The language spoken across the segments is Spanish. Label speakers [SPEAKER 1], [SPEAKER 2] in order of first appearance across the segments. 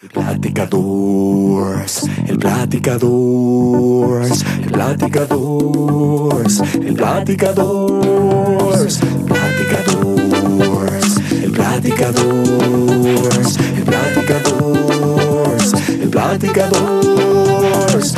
[SPEAKER 1] Platicadores, el platicadores, el platicadores, el platicadores, platicadores, el platicadores, el platicadores, el platicadores, platicadores,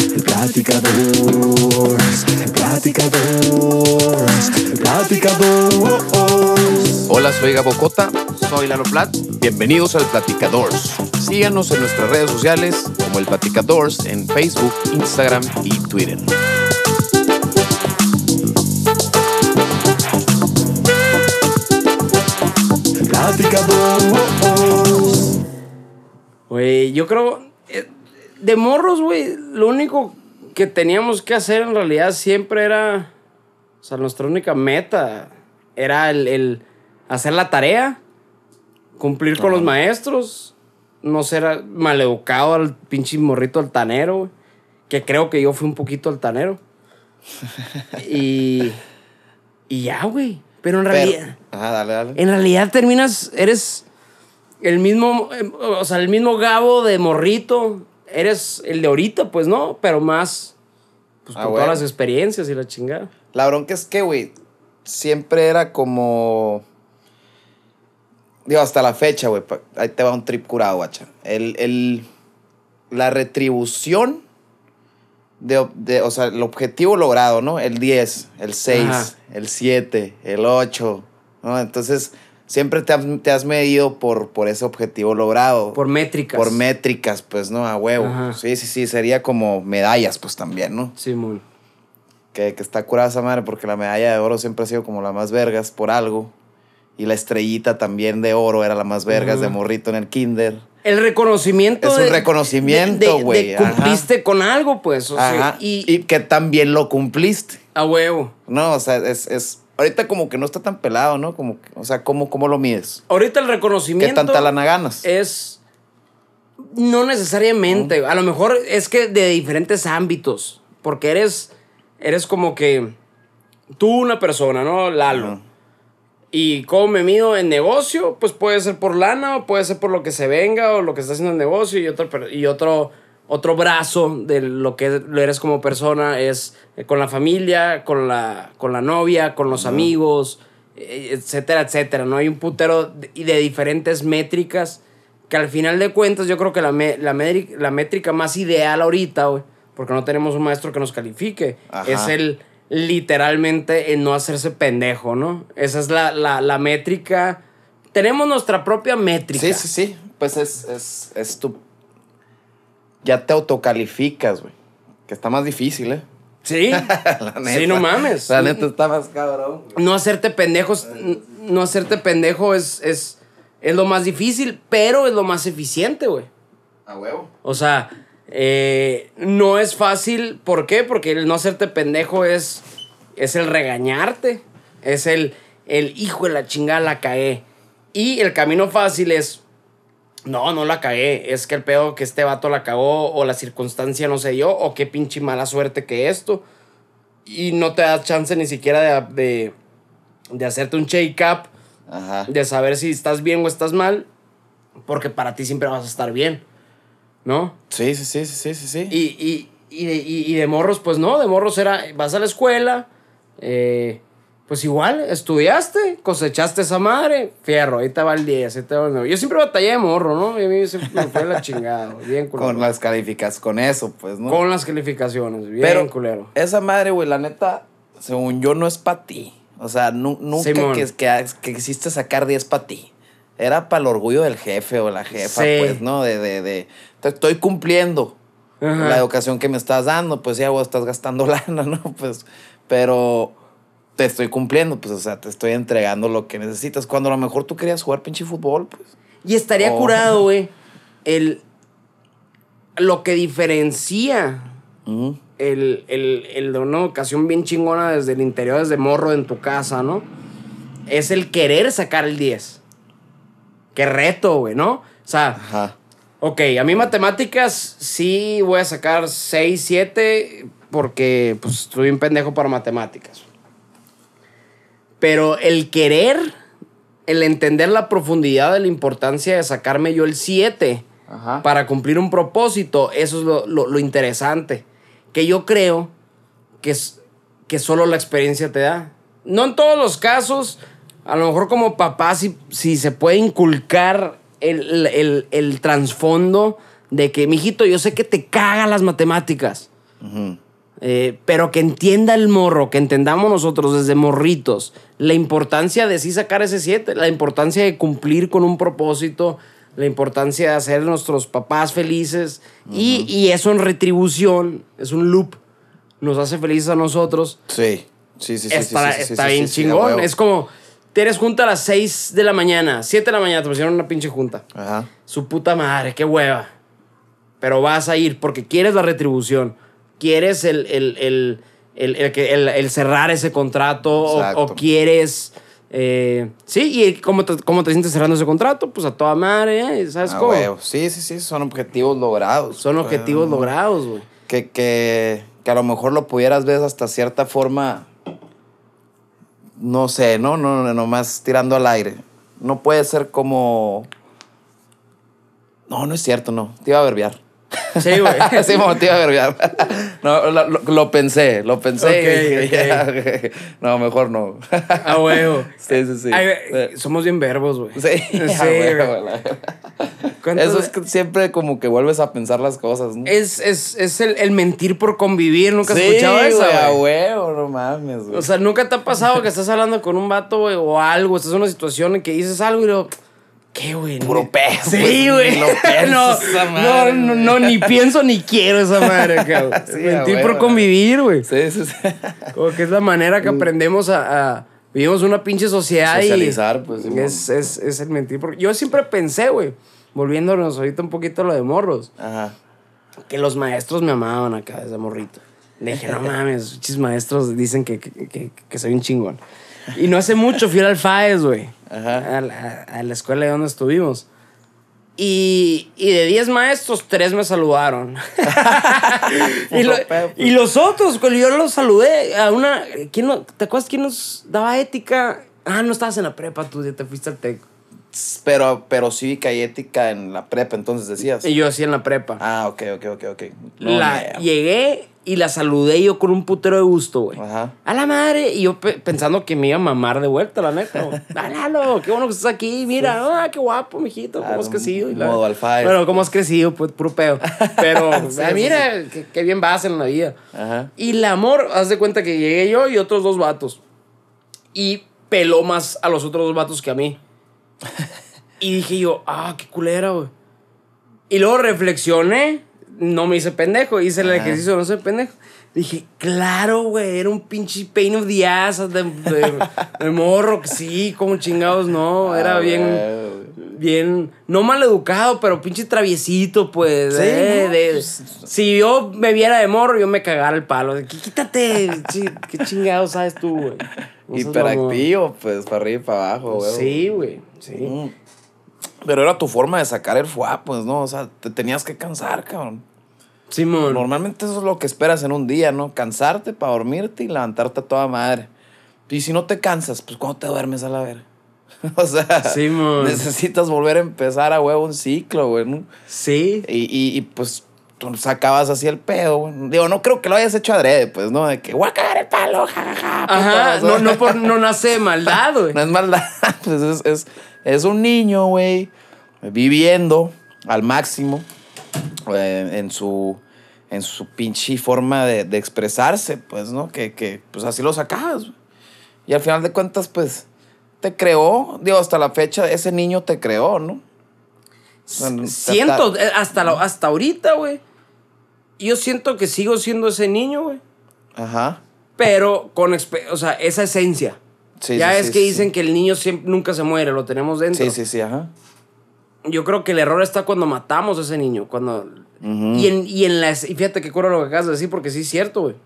[SPEAKER 1] el platicadores, el platicadores, el platicadores.
[SPEAKER 2] Hola, soy Gabo Cota. Soy Lalo Plat. Bienvenidos al Platicadores. Síganos en nuestras redes sociales como el Platicadores en Facebook, Instagram y Twitter.
[SPEAKER 1] Platicadores.
[SPEAKER 3] Güey, yo creo. eh, De morros, güey, lo único que teníamos que hacer en realidad siempre era. O sea, nuestra única meta era el, el hacer la tarea, cumplir con los maestros, no ser maleducado al pinche morrito altanero, güey, que creo que yo fui un poquito altanero. y. Y ya, güey. Pero en realidad.
[SPEAKER 2] Ajá, dale, dale.
[SPEAKER 3] En realidad terminas, eres el mismo, eh, o sea, el mismo Gabo de morrito. Eres el de ahorita, pues no, pero más, pues
[SPEAKER 2] Ah,
[SPEAKER 3] con todas las experiencias y la chingada.
[SPEAKER 2] La bronca es que, güey, siempre era como. Digo, hasta la fecha, güey. Ahí te va un trip curado, guacha. El, el, la retribución de, de- O sea, el objetivo logrado, ¿no? El 10, el 6,
[SPEAKER 3] Ajá.
[SPEAKER 2] el 7, el 8, ¿no? Entonces, siempre te has, te has medido por, por ese objetivo logrado.
[SPEAKER 3] Por métricas.
[SPEAKER 2] Por métricas, pues, ¿no? A huevo.
[SPEAKER 3] Ajá.
[SPEAKER 2] Sí, sí, sí. Sería como medallas, pues, también, ¿no?
[SPEAKER 3] Simón.
[SPEAKER 2] que, que está curada esa madre porque la medalla de oro siempre ha sido como la más vergas por algo. Y la estrellita también de oro era la más vergas de morrito en el kinder.
[SPEAKER 3] El reconocimiento.
[SPEAKER 2] Es un
[SPEAKER 3] de-
[SPEAKER 2] reconocimiento, güey,
[SPEAKER 3] cumpliste con algo, pues. O sea,
[SPEAKER 2] Ajá.
[SPEAKER 3] y,
[SPEAKER 2] Y, que también lo cumpliste.
[SPEAKER 3] a huevo.
[SPEAKER 2] No, o sea, es, es... Ahorita como que no está tan pelado, ¿no? Como, que- o sea, ¿cómo, cómo lo mides?
[SPEAKER 3] Ahorita el
[SPEAKER 2] ¿Qué
[SPEAKER 3] reconocimiento.
[SPEAKER 2] tanta lana ganas?
[SPEAKER 3] es no necesariamente. A lo mejor es que de diferentes ámbitos. Porque eres. Eres como que. Tú, una persona, ¿no? Lalo.
[SPEAKER 2] Ajá.
[SPEAKER 3] Y cómo me mido en negocio, pues puede ser por lana o puede ser por lo que se venga o lo que está haciendo el negocio y otro, y otro, otro brazo de lo que eres como persona es eh, con la familia, con la, con la novia, con los amigos, eh, etcétera, etcétera. ¿no? Hay un putero de, y de diferentes métricas que al final de cuentas yo creo que la, me- la, médri- la métrica más ideal ahorita, güey, porque no tenemos un maestro que nos califique,
[SPEAKER 2] Ajá.
[SPEAKER 3] es el literalmente en no hacerse pendejo, ¿no? Esa es la, la, la métrica. Tenemos nuestra propia métrica.
[SPEAKER 2] Sí, sí, sí. Pues es, es, es tu... Ya te autocalificas, güey. Que está más difícil, ¿eh?
[SPEAKER 3] Sí.
[SPEAKER 2] La neta.
[SPEAKER 3] Sí, no mames.
[SPEAKER 2] La neta está más cabrón.
[SPEAKER 3] No hacerte pendejos, n- no hacerte pendejo es, es, es lo más difícil, pero es lo más eficiente, güey.
[SPEAKER 2] A huevo.
[SPEAKER 3] O sea, eh, no es fácil. ¿Por qué? Porque el no hacerte pendejo es, es el regañarte. Es el, el hijo de la chingada la cagué. Y el camino fácil es, no, no la cagué. Es que el pedo que este vato la cagó o la circunstancia no sé yo o qué pinche mala suerte que esto. Y no te das chance ni siquiera de, de, de hacerte un shake-up, de saber si estás bien o estás mal, porque para ti siempre vas a estar bien. ¿No?
[SPEAKER 2] Sí, sí, sí, sí, sí, sí.
[SPEAKER 3] Y, y, y, de, y- y de morros, pues no, de morros era, vas a la escuela, eh, pues igual, estudiaste, cosechaste esa madre, fierro, ahí te va el 10, ahí te va el 9. Yo siempre batallé de morro, ¿no? Y a mí siempre me fue la chingada, bien culero.
[SPEAKER 2] con las calificas, con eso, pues, ¿no?
[SPEAKER 3] Con las calificaciones, bien
[SPEAKER 2] Pero
[SPEAKER 3] culero.
[SPEAKER 2] esa madre, güey, la neta, según yo, no es para ti. O sea, nu- nunca
[SPEAKER 3] Simón.
[SPEAKER 2] que, que, que quisiste sacar 10 para ti. Era para el orgullo del jefe o la jefa,
[SPEAKER 3] Sí.
[SPEAKER 2] pues, ¿no? De, de, de, te estoy cumpliendo
[SPEAKER 3] Ajá.
[SPEAKER 2] la educación que me estás dando, pues ya, güey, estás gastando lana, ¿no? Pues, pero te estoy cumpliendo, pues, o sea, te estoy entregando lo que necesitas. Cuando a lo mejor tú querías jugar pinche fútbol, pues.
[SPEAKER 3] Y estaría
[SPEAKER 2] Oh.
[SPEAKER 3] curado, güey, el, lo que diferencia el, el, el de una ocasión bien chingona desde el interior, desde morro en tu casa, ¿no? Es el querer sacar el 10. Qué reto, güey, ¿no? O sea,
[SPEAKER 2] Ajá.
[SPEAKER 3] ok, a mí matemáticas sí voy a sacar 6, 7 porque pues estoy un pendejo para matemáticas. Pero el querer el entender la profundidad de la importancia de sacarme yo el 7
[SPEAKER 2] Ajá.
[SPEAKER 3] para cumplir un propósito, eso es lo, lo- lo interesante. Que yo creo que, es, que solo la experiencia te da. No en todos los casos, a lo mejor como papá, si, si se puede inculcar el, el, el trasfondo de que, mijito, yo sé que te cagan las matemáticas. Eh, pero que entienda el morro, que entendamos nosotros desde morritos la importancia de sí sacar ese 7, la importancia de cumplir con un propósito, la importancia de hacer a nuestros papás felices y, y eso en retribución, es un loop, nos hace felices a nosotros.
[SPEAKER 2] Sí. Sí, sí, sí.
[SPEAKER 3] está
[SPEAKER 2] sí,
[SPEAKER 3] está
[SPEAKER 2] sí,
[SPEAKER 3] bien chingón. es como, te eres junta a las 6 de la mañana, 7 de la mañana, te pusieron una pinche junta.
[SPEAKER 2] Ajá.
[SPEAKER 3] Su puta madre, qué hueva. Pero vas a ir porque quieres la retribución. Quieres el, el, el, el, el cerrar ese contrato o, quieres... eh, sí, y cómo te, cómo te sientes cerrando ese contrato, pues a toda madre, ¿eh? ¿sabes cómo?
[SPEAKER 2] huevo. Sí, sí, sí, son objetivos logrados.
[SPEAKER 3] Son objetivos
[SPEAKER 2] Bueno,
[SPEAKER 3] logrados, güey.
[SPEAKER 2] Que, que, que a lo mejor lo pudieras ver hasta cierta forma, no sé, ¿no? No, no, nomás tirando al aire. No puede ser como... No, no es cierto, no. Te iba a verbiar.
[SPEAKER 3] Sí, güey.
[SPEAKER 2] sí, mo, te iba a verbiar. No, lo, lo- pensé, lo pensé. y
[SPEAKER 3] Ok,
[SPEAKER 2] dije,
[SPEAKER 3] ok.
[SPEAKER 2] ya, No, mejor no.
[SPEAKER 3] A huevo.
[SPEAKER 2] Sí, sí, sí.
[SPEAKER 3] Ay, somos bien verbos, güey.
[SPEAKER 2] Sí,
[SPEAKER 3] Sí,
[SPEAKER 2] huevo,
[SPEAKER 3] güey.
[SPEAKER 2] la-
[SPEAKER 3] ¿Cuántas-
[SPEAKER 2] Eso es que siempre como que vuelves a pensar las cosas, ¿no?
[SPEAKER 3] Es, es, es el, el mentir por convivir. ¿Nunca has
[SPEAKER 2] sí,
[SPEAKER 3] escuchado eso,
[SPEAKER 2] güey, a huevo, no mames, güey.
[SPEAKER 3] O sea, ¿nunca te ha pasado que estás hablando con un vato, güey, o algo, estás en una situación en que dices algo y luego, ¿qué, güey?
[SPEAKER 2] Puro pedo,
[SPEAKER 3] Sí,
[SPEAKER 2] pues,
[SPEAKER 3] güey.
[SPEAKER 2] piensas,
[SPEAKER 3] no, no, no, no, ni pienso ni quiero esa madre, cabrón.
[SPEAKER 2] Sí,
[SPEAKER 3] Mentir por convivir, güey.
[SPEAKER 2] Sí, sí, sí.
[SPEAKER 3] Como que es la manera que aprendemos a... a- vivimos una pinche sociedad
[SPEAKER 2] Socializar,
[SPEAKER 3] y...
[SPEAKER 2] pues, Simón.
[SPEAKER 3] es, es, es el mentir. Porque yo siempre pensé, güey, volviéndonos ahorita un poquito a lo de morros,
[SPEAKER 2] Ajá.
[SPEAKER 3] que los maestros me amaban acá desde morrito. Le dije, no mames, muchos maestros dicen que, que, que- que soy un chingón. Y no hace mucho fui al Alfaes, güey.
[SPEAKER 2] Ajá.
[SPEAKER 3] A la, a la escuela de donde estuvimos. Y, y de 10 maestros, 3 me saludaron. y, lo-
[SPEAKER 2] pues.
[SPEAKER 3] y los otros, cuando yo los saludé, a una. ¿quién no- ¿Te acuerdas quién nos daba ética? Ah, no estabas en la prepa, tú ya te fuiste al TEC.
[SPEAKER 2] Pero, pero cívica y ética en la prepa, entonces decías.
[SPEAKER 3] Y yo así en la prepa.
[SPEAKER 2] Ah, ok, ok, ok, ok. No,
[SPEAKER 3] la, llegué y la saludé yo con un putero de gusto, güey.
[SPEAKER 2] Ajá.
[SPEAKER 3] A la madre. Y yo pe- pensando que me iba a mamar de vuelta, la neta. güey. Ah, Lalo, qué bueno que estás aquí. Mira, ah, qué guapo, mijito. ¿Cómo
[SPEAKER 2] Ah,
[SPEAKER 3] has crecido? Y la-
[SPEAKER 2] modo alfaes.
[SPEAKER 3] Bueno, ¿cómo has crecido? Pues puro pedo. Pero,
[SPEAKER 2] Sí,
[SPEAKER 3] ah,
[SPEAKER 2] sí,
[SPEAKER 3] mira, qué, qué bien vas en la vida.
[SPEAKER 2] Ajá.
[SPEAKER 3] Y el amor, haz de cuenta que llegué yo y otros dos vatos. Y peló más a los otros dos vatos que a mí. Y dije yo, ah, qué culera, güey. Y luego reflexioné, no me hice pendejo, hice el
[SPEAKER 2] Ajá.
[SPEAKER 3] ejercicio, no soy pendejo. Dije, claro, güey, era un pinche pain of the ass de, de- de morro, que sí, como chingados, no, era
[SPEAKER 2] Ah,
[SPEAKER 3] bien, bien, no mal educado, pero pinche traviesito, pues.
[SPEAKER 2] Sí,
[SPEAKER 3] eh,
[SPEAKER 2] ¿no?
[SPEAKER 3] de-
[SPEAKER 2] Pues-
[SPEAKER 3] si yo me viera de morro, yo me cagara el palo. De quítate, qué chingados sabes tú, güey. No.
[SPEAKER 2] Hiperactivo, pues, para arriba y para abajo, güey.
[SPEAKER 3] Sí, güey, sí.
[SPEAKER 2] Mm. Pero era tu forma de sacar el fuá, pues, ¿no? O sea, te tenías que cansar, cabrón.
[SPEAKER 3] Simón.
[SPEAKER 2] Normalmente eso es lo que esperas en un día, ¿no? Cansarte para dormirte y levantarte a toda madre. Y si no te cansas, pues ¿cuándo te duermes a la ver? o sea,
[SPEAKER 3] Simón.
[SPEAKER 2] necesitas volver a empezar a huevo un ciclo, güey. ¿no?
[SPEAKER 3] Sí.
[SPEAKER 2] Y, y, y, pues tú sacabas así el pedo, güey. Digo, no creo que lo hayas hecho adrede, pues, ¿no? De que voy a cagar el palo, jajaja.
[SPEAKER 3] Ajá,
[SPEAKER 2] puto", o
[SPEAKER 3] no, no, por, no nace de maldad, güey.
[SPEAKER 2] no es maldad, pues es, es, es un niño, güey, viviendo al máximo eh, en su en su pinche forma de, de expresarse, pues, ¿no? Que, que, pues así lo sacabas. güey. Y al final de cuentas, pues, te creó, digo, hasta la fecha, ese niño te creó, ¿no?
[SPEAKER 3] Siento, eh, hasta, lo- hasta ahorita, güey. Yo siento que sigo siendo ese niño, güey.
[SPEAKER 2] Ajá.
[SPEAKER 3] Pero con, o sea, esa esencia.
[SPEAKER 2] Sí,
[SPEAKER 3] ya
[SPEAKER 2] sí,
[SPEAKER 3] es
[SPEAKER 2] sí,
[SPEAKER 3] que dicen que el niño siempre, nunca se muere, lo tenemos dentro.
[SPEAKER 2] Sí, sí, sí, ajá.
[SPEAKER 3] Yo creo que el error está cuando matamos a ese niño. Cuando... y, en, y en las... Y fíjate qué cura lo que acabas de decir, porque sí es cierto, güey.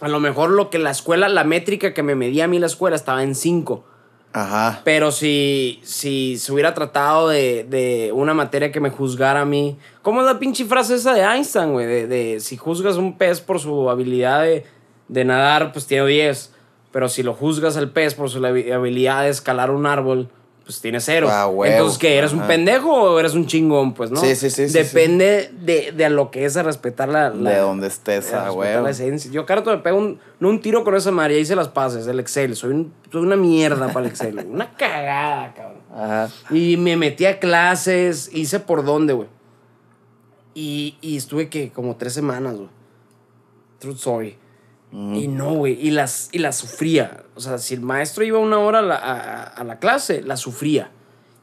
[SPEAKER 3] A lo mejor lo que la escuela, la métrica que me medía a mí la escuela estaba en 5.
[SPEAKER 2] Ajá.
[SPEAKER 3] Pero si, si se hubiera tratado de, de una materia que me juzgara a mí. ¿Cómo es la pinche frase esa de Einstein, güey? De, de si juzgas un pez por su habilidad de, de nadar, pues tiene 10. Pero si lo juzgas al pez por su habi- habilidad de escalar un árbol, pues tienes cero.
[SPEAKER 2] Ah, huevo.
[SPEAKER 3] Entonces, ¿qué? ¿Eres un pendejo o eres un chingón? Pues, ¿no?
[SPEAKER 2] Sí, sí, sí, sí,
[SPEAKER 3] Depende De, de a lo que es a respetar la... la-
[SPEAKER 2] De donde estés,
[SPEAKER 3] a
[SPEAKER 2] ah, huevo.
[SPEAKER 3] la esencia. Yo, Carto, me pego un, no un tiro con esa madre, ya hice las pases, el Excel. Soy, un- soy una mierda para el Excel. Una cagada, cabrón.
[SPEAKER 2] Ajá.
[SPEAKER 3] Y me metí a clases, hice por dónde, güey. Y, y estuve que como tres semanas, güey. True story. Y no, güey. Y las, y las sufría. O sea, si el maestro iba una hora a la, a- a la clase, la sufría.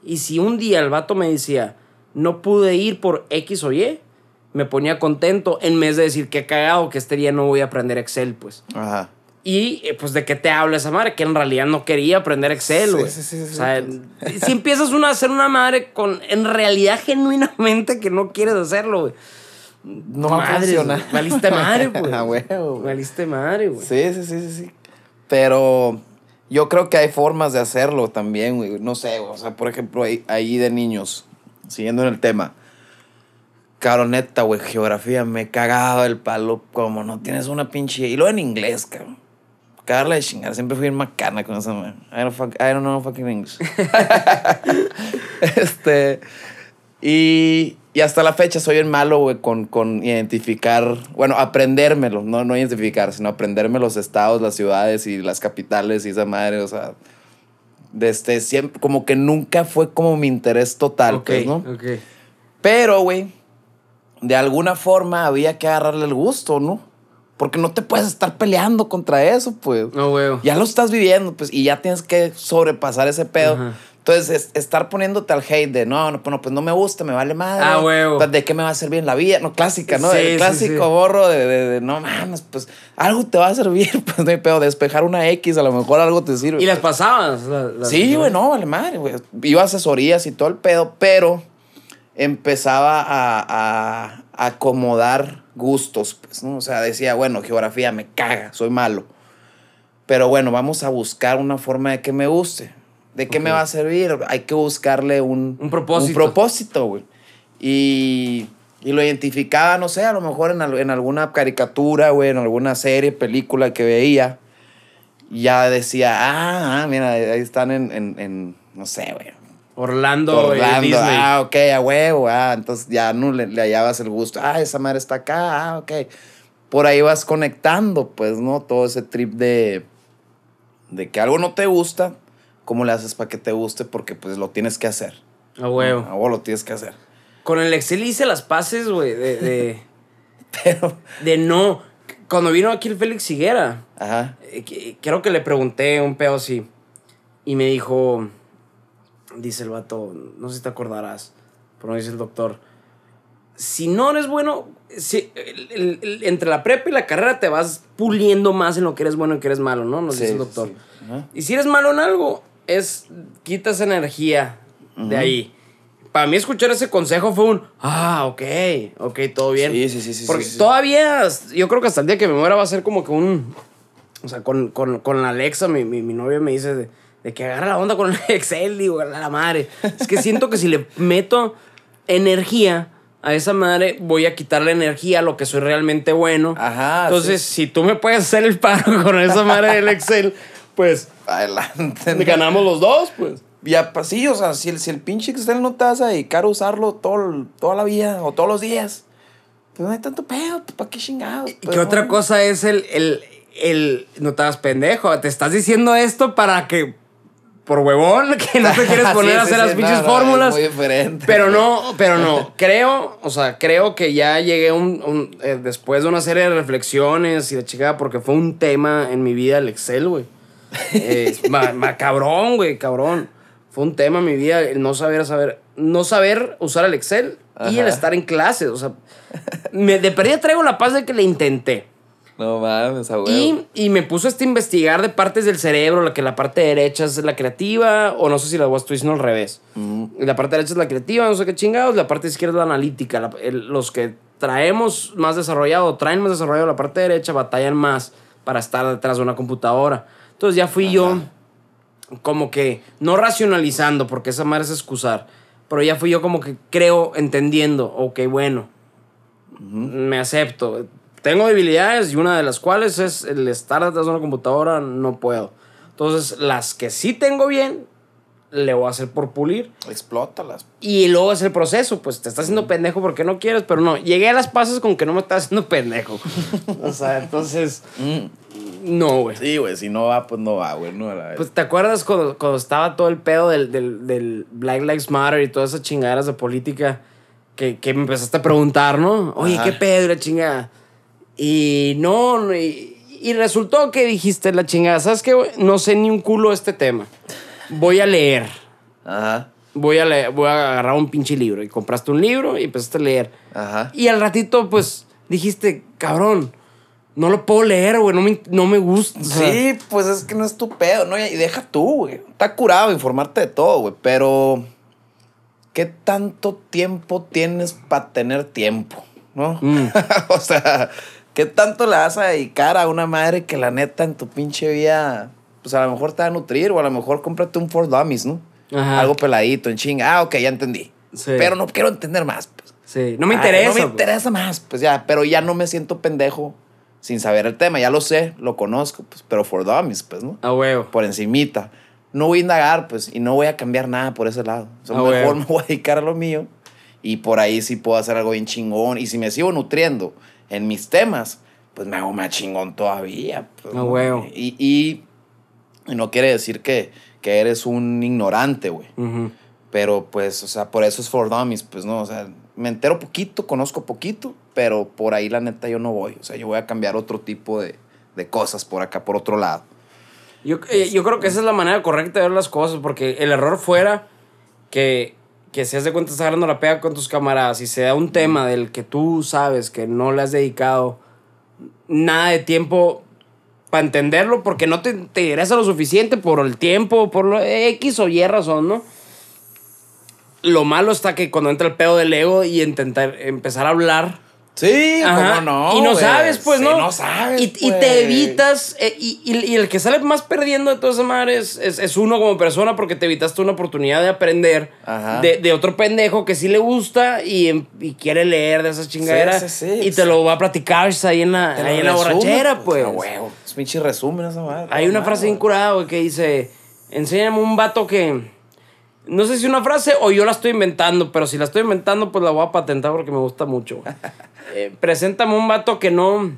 [SPEAKER 3] Y si un día el vato me decía, no pude ir por X o Y, me ponía contento en vez de decir que cagado que este día no voy a aprender Excel, pues.
[SPEAKER 2] Ajá.
[SPEAKER 3] Y eh, pues de qué te habla esa madre, que en realidad no quería aprender Excel, güey.
[SPEAKER 2] sí, sí, sí,
[SPEAKER 3] o sea, si empiezas una, a hacer una madre con en realidad genuinamente que no quieres hacerlo, güey.
[SPEAKER 2] No
[SPEAKER 3] güey. Valiste madre, pues.
[SPEAKER 2] Ah, güey.
[SPEAKER 3] Valiste madre, güey.
[SPEAKER 2] Sí, sí, sí, sí, sí. Pero yo creo que hay formas de hacerlo también, güey. No sé, güey. o sea, por ejemplo, ahí, ahí de niños, siguiendo en el tema. Caro, neta, güey, geografía, me cagaba el palo como no tienes una pinche... Y lo en inglés, cabrón. Cagarla de chingar, siempre fui bien macana con esa man. I don't, fuck- I don't know fucking English. este... Y, y hasta la fecha soy el malo, güey, con, con identificar, bueno, aprendérmelo, no, no identificar, sino aprenderme los estados, las ciudades y las capitales y esa madre, o sea, desde siempre, como que nunca fue como mi interés total,
[SPEAKER 3] Ok,
[SPEAKER 2] pues, ¿no?
[SPEAKER 3] ok.
[SPEAKER 2] Pero, güey, de alguna forma había que agarrarle el gusto, ¿no? Porque no te puedes estar peleando contra eso, pues.
[SPEAKER 3] No, güey.
[SPEAKER 2] Ya lo estás viviendo, pues, y ya tienes que sobrepasar ese pedo.
[SPEAKER 3] Ajá.
[SPEAKER 2] Entonces, es- estar poniéndote al hate de, no, no, pues, no, pues no me gusta, me vale madre.
[SPEAKER 3] Ah, huevo.
[SPEAKER 2] Pues, ¿De qué me va a servir en la vida? No, clásica, ¿no?
[SPEAKER 3] Sí,
[SPEAKER 2] El clásico
[SPEAKER 3] sí.
[SPEAKER 2] gorro de, de- de, no mames, pues, algo te va a servir, pues, no hay pedo. Despejar una X, a lo mejor algo te sirve.
[SPEAKER 3] ¿Y las pasabas? Las-
[SPEAKER 2] Sí, güey, no, vale madre, güey. Iba a asesorías y todo el pedo, pero empezaba a, a- a acomodar gustos, pues, ¿no? O sea, decía, bueno, geografía me caga, soy malo. Pero bueno, vamos a buscar una forma de que me guste. ¿De qué me va a servir? Hay que buscarle un,
[SPEAKER 3] Un propósito.
[SPEAKER 2] Un propósito, güey. Y, y lo identificaba, no sé, a lo mejor en, en alguna caricatura, güey, en alguna serie, película que veía. Ya decía, ah, ah, mira, ahí están en, en, en, no sé, güey,
[SPEAKER 3] Orlando,
[SPEAKER 2] Orlando.
[SPEAKER 3] Disney.
[SPEAKER 2] Ah, ok, a huevo. Ah, entonces ya no le, le hallabas el gusto. Ah, esa madre está acá. Ah, ok. Por ahí vas conectando, pues, ¿no? Todo ese trip de, de que algo no te gusta. ¿Cómo le haces para que te guste? Porque, pues, lo tienes que hacer.
[SPEAKER 3] A huevo.
[SPEAKER 2] A vos lo tienes que hacer.
[SPEAKER 3] Con el Excel hice las pases, güey, de, de,
[SPEAKER 2] Pero,
[SPEAKER 3] de no. Cuando vino aquí el Félix Higuera,
[SPEAKER 2] ajá.
[SPEAKER 3] eh, que- creo que le pregunté un pedo así. Y me dijo, dice el vato, no sé si te acordarás, pero me dice el doctor, si no eres bueno, si, el- el- el- entre la prepa y la carrera te vas puliendo más en lo que eres bueno y que eres malo, ¿no? Nos
[SPEAKER 2] Sí,
[SPEAKER 3] dice el doctor.
[SPEAKER 2] sí.
[SPEAKER 3] Y si eres malo en algo, es quitas energía de ahí. Para mí escuchar ese consejo fue un, ah, ok, ok, todo bien.
[SPEAKER 2] Sí, sí, sí, sí,
[SPEAKER 3] Porque
[SPEAKER 2] sí, sí.
[SPEAKER 3] todavía, yo creo que hasta el día que me muera va a ser como que un, o sea, con, con, con la Alexa, mi, mi, mi novia me dice de, de que agarra la onda con el Excel, digo, a la madre. Es que siento que si le meto energía a esa madre, voy a quitarle energía a lo que soy realmente bueno.
[SPEAKER 2] Ajá,
[SPEAKER 3] Entonces, si tú me puedes hacer el paro con esa madre del Excel, pues
[SPEAKER 2] Adelante.
[SPEAKER 3] ganamos los dos, pues.
[SPEAKER 2] Ya, pues sí, o sea, si el, si el pinche Excel no te vas a dedicar a usarlo todo, toda la vida o todos los días, pues no hay tanto pedo, pues para qué chingados.
[SPEAKER 3] ¿Y
[SPEAKER 2] Pues,
[SPEAKER 3] qué otra cosa es el, el, el... No te hagas pendejo, te estás diciendo esto para que... Por huevón, que no te quieres
[SPEAKER 2] Sí,
[SPEAKER 3] poner a hacer
[SPEAKER 2] sí,
[SPEAKER 3] las pinches
[SPEAKER 2] no,
[SPEAKER 3] fórmulas.
[SPEAKER 2] muy diferente.
[SPEAKER 3] Pero no, pero no. Creo, o sea, creo que ya llegué un, un- eh, después de una serie de reflexiones y de chica, porque fue un tema en mi vida el Excel, güey. Eh, ma- ma- cabrón, güey, cabrón. Fue un tema en mi vida el no saber, saber, no saber usar el Excel y el
[SPEAKER 2] Ajá.
[SPEAKER 3] estar en clases. O sea, me, de perdida traigo la paz de que le intenté.
[SPEAKER 2] No mames, a huevo.
[SPEAKER 3] Y, y me puse este a investigar de partes del cerebro, la que la parte derecha es la creativa, o no sé si la voy a estoy diciendo al revés. La parte derecha es la creativa, no sé qué chingados, la parte izquierda es la analítica. La- el- los que traemos más desarrollado, traen más desarrollado la parte derecha, batallan más para estar detrás de una computadora. Entonces ya fui yo como que, no racionalizando, porque esa madre es excusar, pero ya fui yo como que creo, entendiendo, ok, bueno, me acepto. Tengo debilidades y una de las cuales es el estar detrás de una computadora, no puedo. Entonces, las que sí tengo bien, le voy a hacer por pulir.
[SPEAKER 2] Explótalas.
[SPEAKER 3] Y luego es el proceso, pues te estás haciendo pendejo porque no quieres, pero no, llegué a las pasas con que no me estás haciendo pendejo. o sea, entonces, no, güey.
[SPEAKER 2] Sí, güey, si no va, pues no va, güey. No, la
[SPEAKER 3] Pues te acuerdas cuando, cuando estaba todo el pedo del, del, del Black Lives Matter y todas esas chingaderas de política que, que me empezaste a preguntar, ¿no? Oye,
[SPEAKER 2] Ajá.
[SPEAKER 3] ¿qué pedo y la chingada? Y no, y, y resultó que dijiste la chingada, ¿sabes qué? güey? No sé ni un culo este tema. Voy a leer.
[SPEAKER 2] Ajá,
[SPEAKER 3] Voy a, leer, voy a agarrar un pinche libro. Y compraste un libro y empezaste a leer.
[SPEAKER 2] ajá.
[SPEAKER 3] Y al ratito, pues, dijiste, cabrón, no lo puedo leer, güey, no me, no me gusta. o sea,
[SPEAKER 2] Sí, pues es que no es tu pedo, ¿no? Y deja tú, güey. Está curado informarte de todo, güey. Pero, ¿qué tanto tiempo tienes para tener tiempo? ¿No?
[SPEAKER 3] Mm.
[SPEAKER 2] o sea, ¿qué tanto le vas a dedicar a una madre que la neta en tu pinche vida, pues a lo mejor te va a nutrir o a lo mejor cómprate un Ford Dummies, ¿no?
[SPEAKER 3] Ajá.
[SPEAKER 2] Algo peladito, en chinga. Ah, ok, ya entendí.
[SPEAKER 3] Sí.
[SPEAKER 2] Pero no quiero entender más, pues.
[SPEAKER 3] Sí, no me interesa.
[SPEAKER 2] No me
[SPEAKER 3] pues.
[SPEAKER 2] interesa más, pues ya, pero ya no me siento pendejo sin saber el tema. Ya lo sé, lo conozco, pues, pero for dummies, pues, ¿no?
[SPEAKER 3] A huevo.
[SPEAKER 2] Por encimita. No voy a indagar, pues, y no voy a cambiar nada por ese lado. O sea,
[SPEAKER 3] Ah,
[SPEAKER 2] mejor
[SPEAKER 3] huevo.
[SPEAKER 2] me voy a dedicar a lo mío y por ahí sí puedo hacer algo bien chingón. Y si me sigo nutriendo en mis temas, pues me hago más chingón todavía. pues, ¿no?
[SPEAKER 3] huevo.
[SPEAKER 2] Y, y, y no quiere decir que, que eres un ignorante, güey.
[SPEAKER 3] Ujú.
[SPEAKER 2] Pero pues, o sea, por eso es for dummies, pues no, o sea, me entero poquito, conozco poquito, pero por ahí la neta yo no voy. O sea, yo voy a cambiar otro tipo de, de cosas por acá, por otro lado.
[SPEAKER 3] Yo, eh, yo creo que esa es la manera correcta de ver las cosas, porque el error fuera que, que si has de cuenta estás agarrando la pega con tus camaradas y se da un tema del que tú sabes que no le has dedicado nada de tiempo para entenderlo, porque no te, te interesa lo suficiente por el tiempo, por lo X o Y razón, ¿no? Lo malo está que cuando entra el pedo del ego y intentar empezar a hablar
[SPEAKER 2] Sí,
[SPEAKER 3] Ajá.
[SPEAKER 2] ¿cómo no?
[SPEAKER 3] Y no sabes, pues,
[SPEAKER 2] Sí,
[SPEAKER 3] ¿no?
[SPEAKER 2] no sabes.
[SPEAKER 3] Y, y
[SPEAKER 2] pues.
[SPEAKER 3] te evitas. eh, y, y- y el que sale más perdiendo de toda esa madre es, es, es uno como persona porque te evitaste una oportunidad de aprender de, de otro pendejo que sí le gusta y, em- quiere leer de esas chingaderas.
[SPEAKER 2] Sí, sí, sí.
[SPEAKER 3] y te lo va a platicar ahí en la, ahí en la borrachera, pues.
[SPEAKER 2] A huevo. Es pinche resumen esa madre.
[SPEAKER 3] Hay una
[SPEAKER 2] No,
[SPEAKER 3] frase
[SPEAKER 2] güey.
[SPEAKER 3] bien curada, güey, que dice: Enséñame un vato que. No sé si una frase o yo la estoy inventando, pero si la estoy inventando, pues la voy a patentar porque me gusta mucho. Eh, preséntame un vato que no.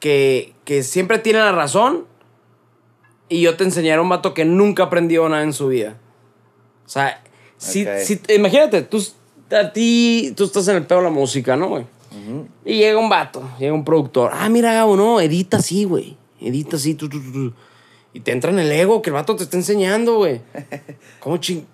[SPEAKER 3] Que, que siempre tiene la razón. Y yo te enseñaré un vato que nunca aprendió nada en su vida. O sea, si, imagínate, tú, a ti, tú estás en el pedo de la música, ¿no, güey? Y llega un vato, llega un productor. Ah, mira, Gabo, no, edita así, güey. Edita así, tú, tú, tú. Y te entra en el ego que el vato te está enseñando, güey. ¿Cómo ching?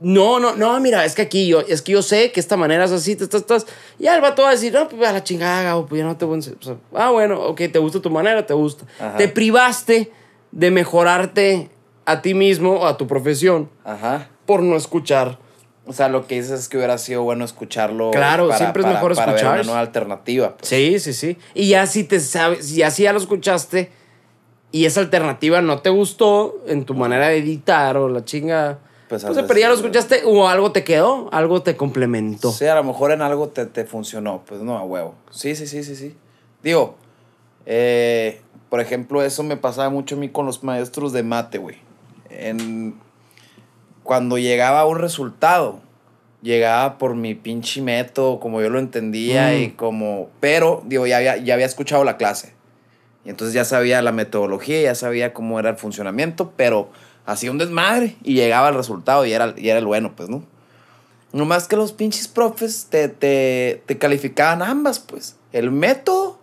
[SPEAKER 3] No, no, no, mira, es que aquí yo, es que yo sé que esta manera es así, te estás, estás. Ya el vato va a decir, no, pues a la chingada, Gabo, pues ya no te voy a enseñar. O sea, ah, bueno, ok, te gusta tu manera, te gusta.
[SPEAKER 2] Ajá.
[SPEAKER 3] Te privaste de mejorarte a ti mismo o a tu profesión
[SPEAKER 2] Ajá.
[SPEAKER 3] por no escuchar.
[SPEAKER 2] O sea, lo que dices es que hubiera sido bueno escucharlo.
[SPEAKER 3] Claro, siempre es mejor
[SPEAKER 2] para ver
[SPEAKER 3] escuchar.
[SPEAKER 2] una nueva alternativa. pues.
[SPEAKER 3] Sí, sí, sí. Y ya si te sabes, ya si ya lo escuchaste y esa alternativa no te gustó en tu manera de editar o la chinga.
[SPEAKER 2] Pues, haces-
[SPEAKER 3] pero ya lo escuchaste o algo te quedó, algo te complementó.
[SPEAKER 2] Sí, a lo mejor en algo te, te funcionó, pues no, a huevo. Sí, sí, sí, sí, sí. Digo, eh, por ejemplo, eso me pasaba mucho a mí con los maestros de mate, güey. En, cuando llegaba un resultado, llegaba por mi pinche método, como yo lo entendía
[SPEAKER 3] Mm.
[SPEAKER 2] y como... Pero, digo, ya había, ya había escuchado la clase. Y entonces ya sabía la metodología, ya sabía cómo era el funcionamiento, pero hacía un desmadre y llegaba el resultado y era, y era el bueno, pues, ¿no? Nomás que los pinches profes te, te, te calificaban ambas, pues. El método